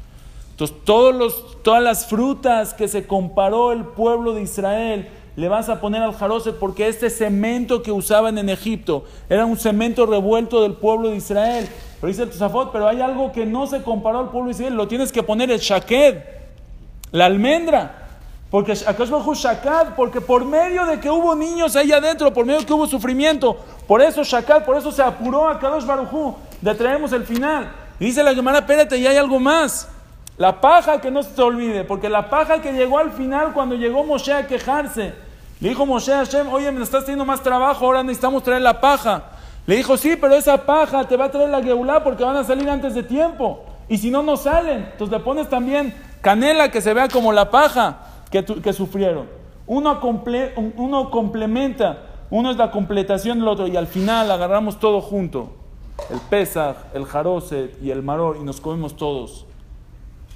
Entonces, los, todas las frutas que se comparó el pueblo de Israel, le vas a poner al jaroset porque este cemento que usaban en Egipto era un cemento revuelto del pueblo de Israel. Pero dice el Tosafot, pero hay algo que no se comparó al pueblo de Israel, lo tienes que poner el shaked, la almendra. Porque Shakad, porque por medio de que hubo niños ahí adentro, por medio de que hubo sufrimiento, por eso Shakad, por eso se apuró a Kadosh Barujú de traernos el final. Y dice la Gemara, espérate, y hay algo más. La paja que no se te olvide, porque la paja que llegó al final cuando llegó Moshe a quejarse, le dijo Moshe a Hashem, oye, me estás teniendo más trabajo, ahora necesitamos traer la paja. Le dijo, sí, pero esa paja te va a traer la Geulá porque van a salir antes de tiempo. Y si no, no salen. Entonces le pones también canela que se vea como la paja que, que sufrieron. Uno, comple- un- uno complementa, uno es la completación del otro y al final agarramos todo junto. El Pesach, el Jaroset y el Maror y nos comemos todos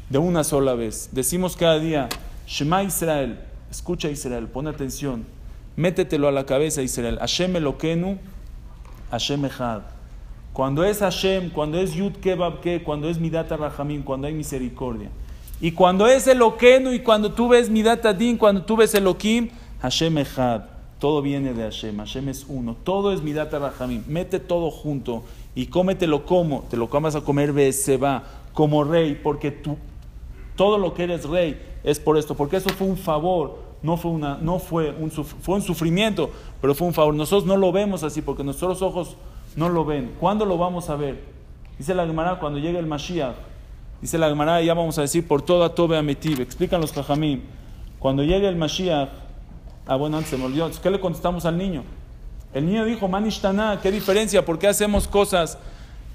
de una sola vez. Decimos cada día, Shema Israel, escucha Israel, pon atención, métetelo a la cabeza Israel, Hashem Elokenu, Hashem Echad. Cuando es Hashem, cuando es Yud Kebab Ke, cuando es Midata Rahamim, cuando hay misericordia. Y cuando es Elokenu y cuando tú ves Midata Din, cuando tú ves Elokim, Hashem Echad. Todo viene de Hashem, Hashem es uno. Todo es Midata Rahamim. Mete todo junto y cómetelo como, te lo comas a comer va como rey, porque tú, todo lo que eres rey es por esto, porque eso fue un favor, no fue, una, no fue, un, fue un sufrimiento, pero fue un favor. Nosotros no lo vemos así, porque nuestros ojos no lo ven. ¿Cuándo lo vamos a ver? Dice la Gemara cuando llegue el Mashiach. Dice la Gemara, ya vamos a decir por toda Tobe Ametib. Explican los Jajamim. Cuando llegue el Mashiach, ah bueno, antes se me olvidó. ¿Qué le contestamos al niño? El niño dijo, Manishtana, ¿qué diferencia? ¿Por qué hacemos cosas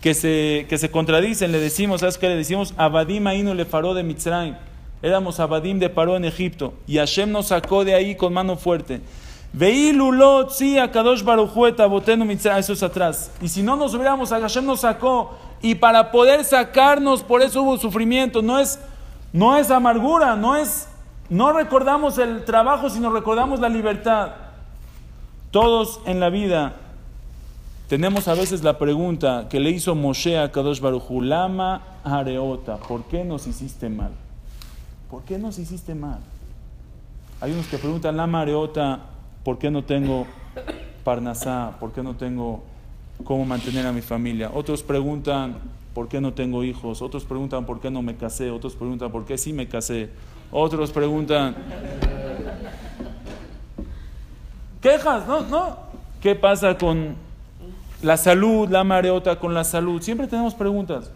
que se, que se contradicen? Le decimos, ¿sabes qué le decimos? Abadim Ainu le faró de Mitzrayim. Éramos Abadim de Paró en Egipto. Y Hashem nos sacó de ahí con mano fuerte. Veilulot, sí, Barujueta. Eso es atrás. Y si no nos hubiéramos, Hashem nos sacó. Y para poder sacarnos, por eso hubo sufrimiento. No es, no es amargura, no es, no recordamos el trabajo, sino recordamos la libertad. Todos en la vida tenemos a veces la pregunta que le hizo Moshe a Kadosh Baruchu, Lama Areota, ¿por qué nos hiciste mal? ¿Por qué nos hiciste mal? Hay unos que preguntan, Lama Areota, ¿por qué no tengo Parnasá? ¿Por qué no tengo cómo mantener a mi familia? Otros preguntan, ¿por qué no tengo hijos? Otros preguntan, ¿por qué no me casé? Otros preguntan, ¿por qué sí me casé? Otros preguntan, quejas, ¿no? ¿No? ¿Qué pasa con la salud, la mareota con la salud? Siempre tenemos preguntas.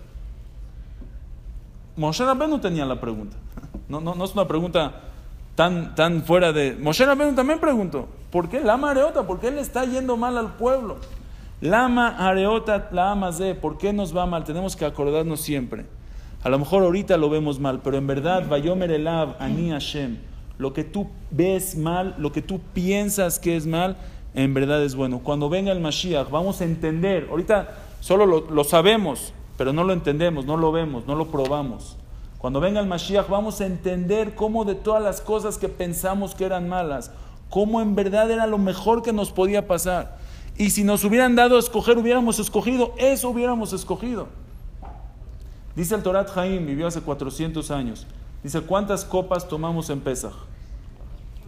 Moshe Rabbeinu tenía la pregunta. No, no, no es una pregunta tan, tan fuera de... Moshe Rabbeinu también preguntó, ¿por qué la mareota? ¿Por qué le está yendo mal al pueblo? Lama areota la amazé, ¿por qué nos va mal? Tenemos que acordarnos siempre. A lo mejor ahorita lo vemos mal, pero en verdad, Vayomer Elav, Ani Hashem, lo que tú ves mal, lo que tú piensas que es mal, en verdad es bueno. Cuando venga el Mashiach, vamos a entender. Ahorita solo lo, sabemos, pero no lo entendemos, no lo vemos, no lo probamos. Cuando venga el Mashiach, vamos a entender cómo de todas las cosas que pensamos que eran malas, cómo en verdad era lo mejor que nos podía pasar. Y si nos hubieran dado a escoger, hubiéramos escogido, eso hubiéramos escogido. Dice el Torat Jaim, vivió hace 400 años. Dice, ¿cuántas copas tomamos en Pesach?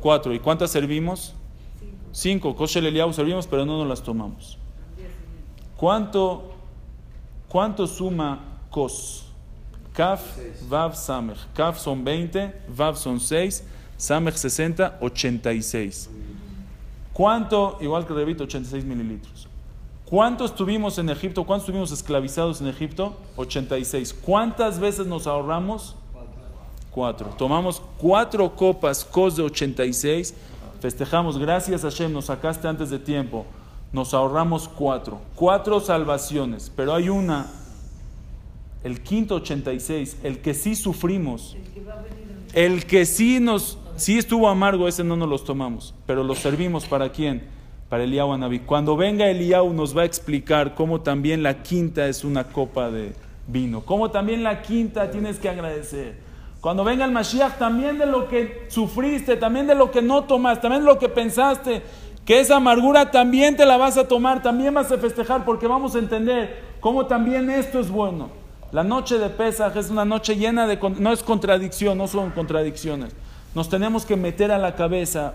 Cuatro. ¿Y cuántas servimos? Cinco. Koshel Eliyahu servimos, pero no nos las tomamos. ¿Cuánto, cuánto suma Kos? Kaf, Vav, Samech. Kaf son 20, Vav son 6, Samech 60, 86. ¿Cuánto? Igual que repito, 86 mililitros. ¿Cuánto estuvimos en Egipto? ¿Cuántos estuvimos esclavizados en Egipto? 86. ¿Cuántas veces nos ahorramos? Cuatro. Tomamos cuatro copas cos de 86. Festejamos, gracias a Hashem, nos sacaste antes de tiempo. Nos ahorramos cuatro. Cuatro salvaciones. Pero hay una, el quinto 86, el que sí sufrimos. El que sí nos, sí estuvo amargo, ese no nos los tomamos. Pero los servimos para quién? para Eliyahu Anabí. Cuando venga Eliyahu nos va a explicar cómo también la quinta es una copa de vino, cómo también la quinta tienes que agradecer. Cuando venga el Mashiach, también de lo que sufriste, también de lo que no tomaste, también de lo que pensaste, que esa amargura también te la vas a tomar, también vas a festejar, porque vamos a entender cómo también esto es bueno. La noche de Pesaj es una noche llena de... no es contradicción, no son contradicciones. Nos tenemos que meter a la cabeza,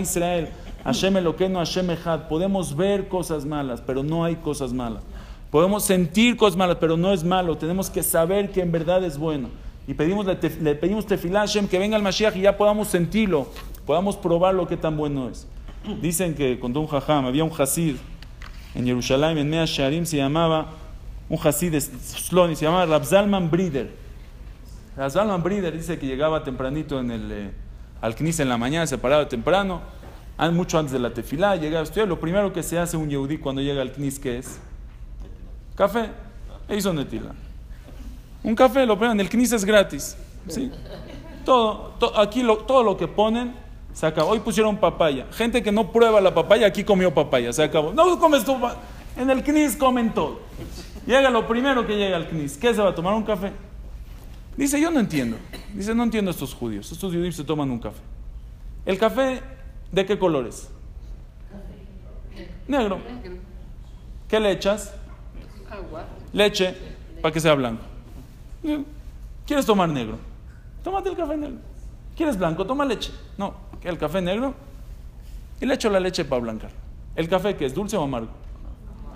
Israel, Hashem Hashem. Podemos ver cosas malas, pero no hay cosas malas. Podemos sentir cosas malas, pero no es malo. Tenemos que saber que en verdad es bueno. Y pedimos, le, le pedimos tefilá Hashem que venga el Mashiach y ya podamos sentirlo, podamos probar lo que tan bueno es. Dicen que contó un jajam, había un hasid en Jerusalén, en Mea Sharim, se llamaba, un hasid de Sloni, se llamaba Rabzalman Brider. Rabzalman Brider dice que llegaba tempranito en el, eh, al Knis en la mañana, se paraba temprano, mucho antes de la tefilá, llegaba a estudiar. Lo primero que se hace un yehudí cuando llega al Knis, ¿qué es? Café. E hizo netila. Un café lo ponen, el knis es gratis. ¿sí? Todo, to- aquí lo- todo lo que ponen se acabó. Hoy pusieron papaya. Gente que no prueba la papaya, aquí comió papaya, se acabó. No comes pa- en el knis comen todo. Llega lo primero que llega al knis. ¿Qué se va a tomar? Un café. Dice, yo no entiendo. Dice, no entiendo a estos judíos. Estos judíos se toman un café. ¿El café de qué color es? Negro. ¿Qué le echas? Agua. Leche para que sea blanco. ¿Quieres tomar negro? Tómate el café negro. ¿Quieres blanco? Toma leche. No, el café negro y le echo la leche para blancar. ¿El café qué es? ¿Dulce o amargo?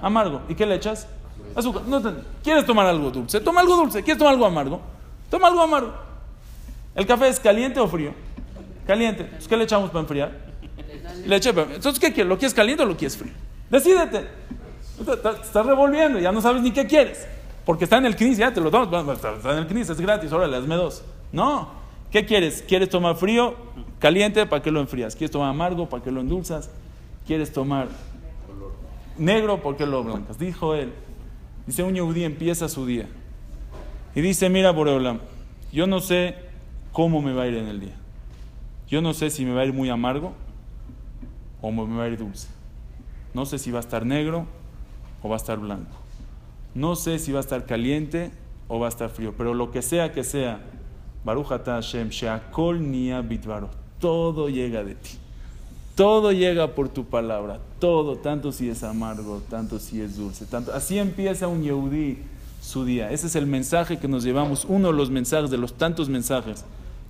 Amargo. ¿Y qué le echas? Azúcar. No te- ¿Quieres tomar algo dulce? Toma algo dulce. ¿Quieres tomar algo amargo? Toma algo amargo. ¿El café es caliente o frío? Caliente. Entonces, ¿Qué le echamos para enfriar? Leche. Entonces, ¿qué quieres? ¿Lo quieres caliente o lo quieres frío? Decídete. Estás revolviendo, ya no sabes ni qué quieres. Porque está en el CNIS, ya te lo tomas. bueno, Está está en el CNIS, es gratis, órale, hazme dos. No. ¿Qué quieres? ¿Quieres tomar frío, caliente? ¿Para qué lo enfrías? ¿Quieres tomar amargo? ¿Para qué lo endulzas? ¿Quieres tomar negro? ¿Por qué lo blancas? Dijo él. Dice, un yehudí empieza su día. Y dice, mira, Boreolam, yo no sé cómo me va a ir en el día. Yo no sé si me va a ir muy amargo o me va a ir dulce. No sé si va a estar negro o va a estar blanco. No sé si va a estar caliente o va a estar frío, pero lo que sea que sea, Baruch Ata Hashem, Sheakol Nia Bitvaro, todo llega de ti. Todo llega por tu palabra, todo, tanto si es amargo, tanto si es dulce, tanto. Así empieza un Yehudí su día. Ese es el mensaje que nos llevamos, uno de los mensajes, de los tantos mensajes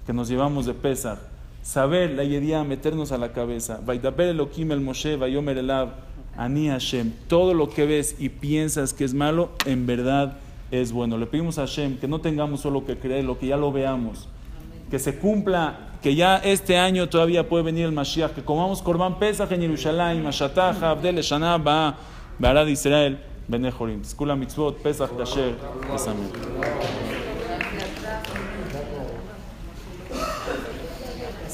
que nos llevamos de Pesach. Saber la Yedía, meternos a la cabeza. Vaidaber Elohim el Moshe, Vayomer Elav, Ani Hashem. Todo lo que ves y piensas que es malo, en verdad es bueno. Le pedimos a Hashem que no tengamos solo que creer, lo que ya lo veamos que se cumpla, que ya este año todavía puede venir el Mashiach, que comamos Korban Pesach en Yerushalayim, Mashatach, Abdel, Shana, Ba, Barad Israel, Bene Jorim. Skula Mitzvot, Pesach, Kasher, Besamel.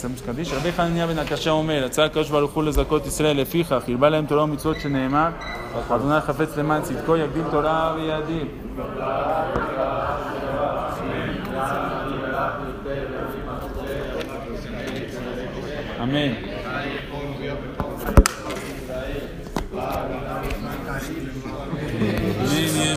Hacemos קדיש. רבי חנניה בן הקשה אומר, רצה הקדוש ברוך הוא לזכות ישראל לפיכך, הרבה להם תורה ומצוות שנאמר, אדוני חפץ למען צדקו, יגדיל תורה ויאדיר. אמן.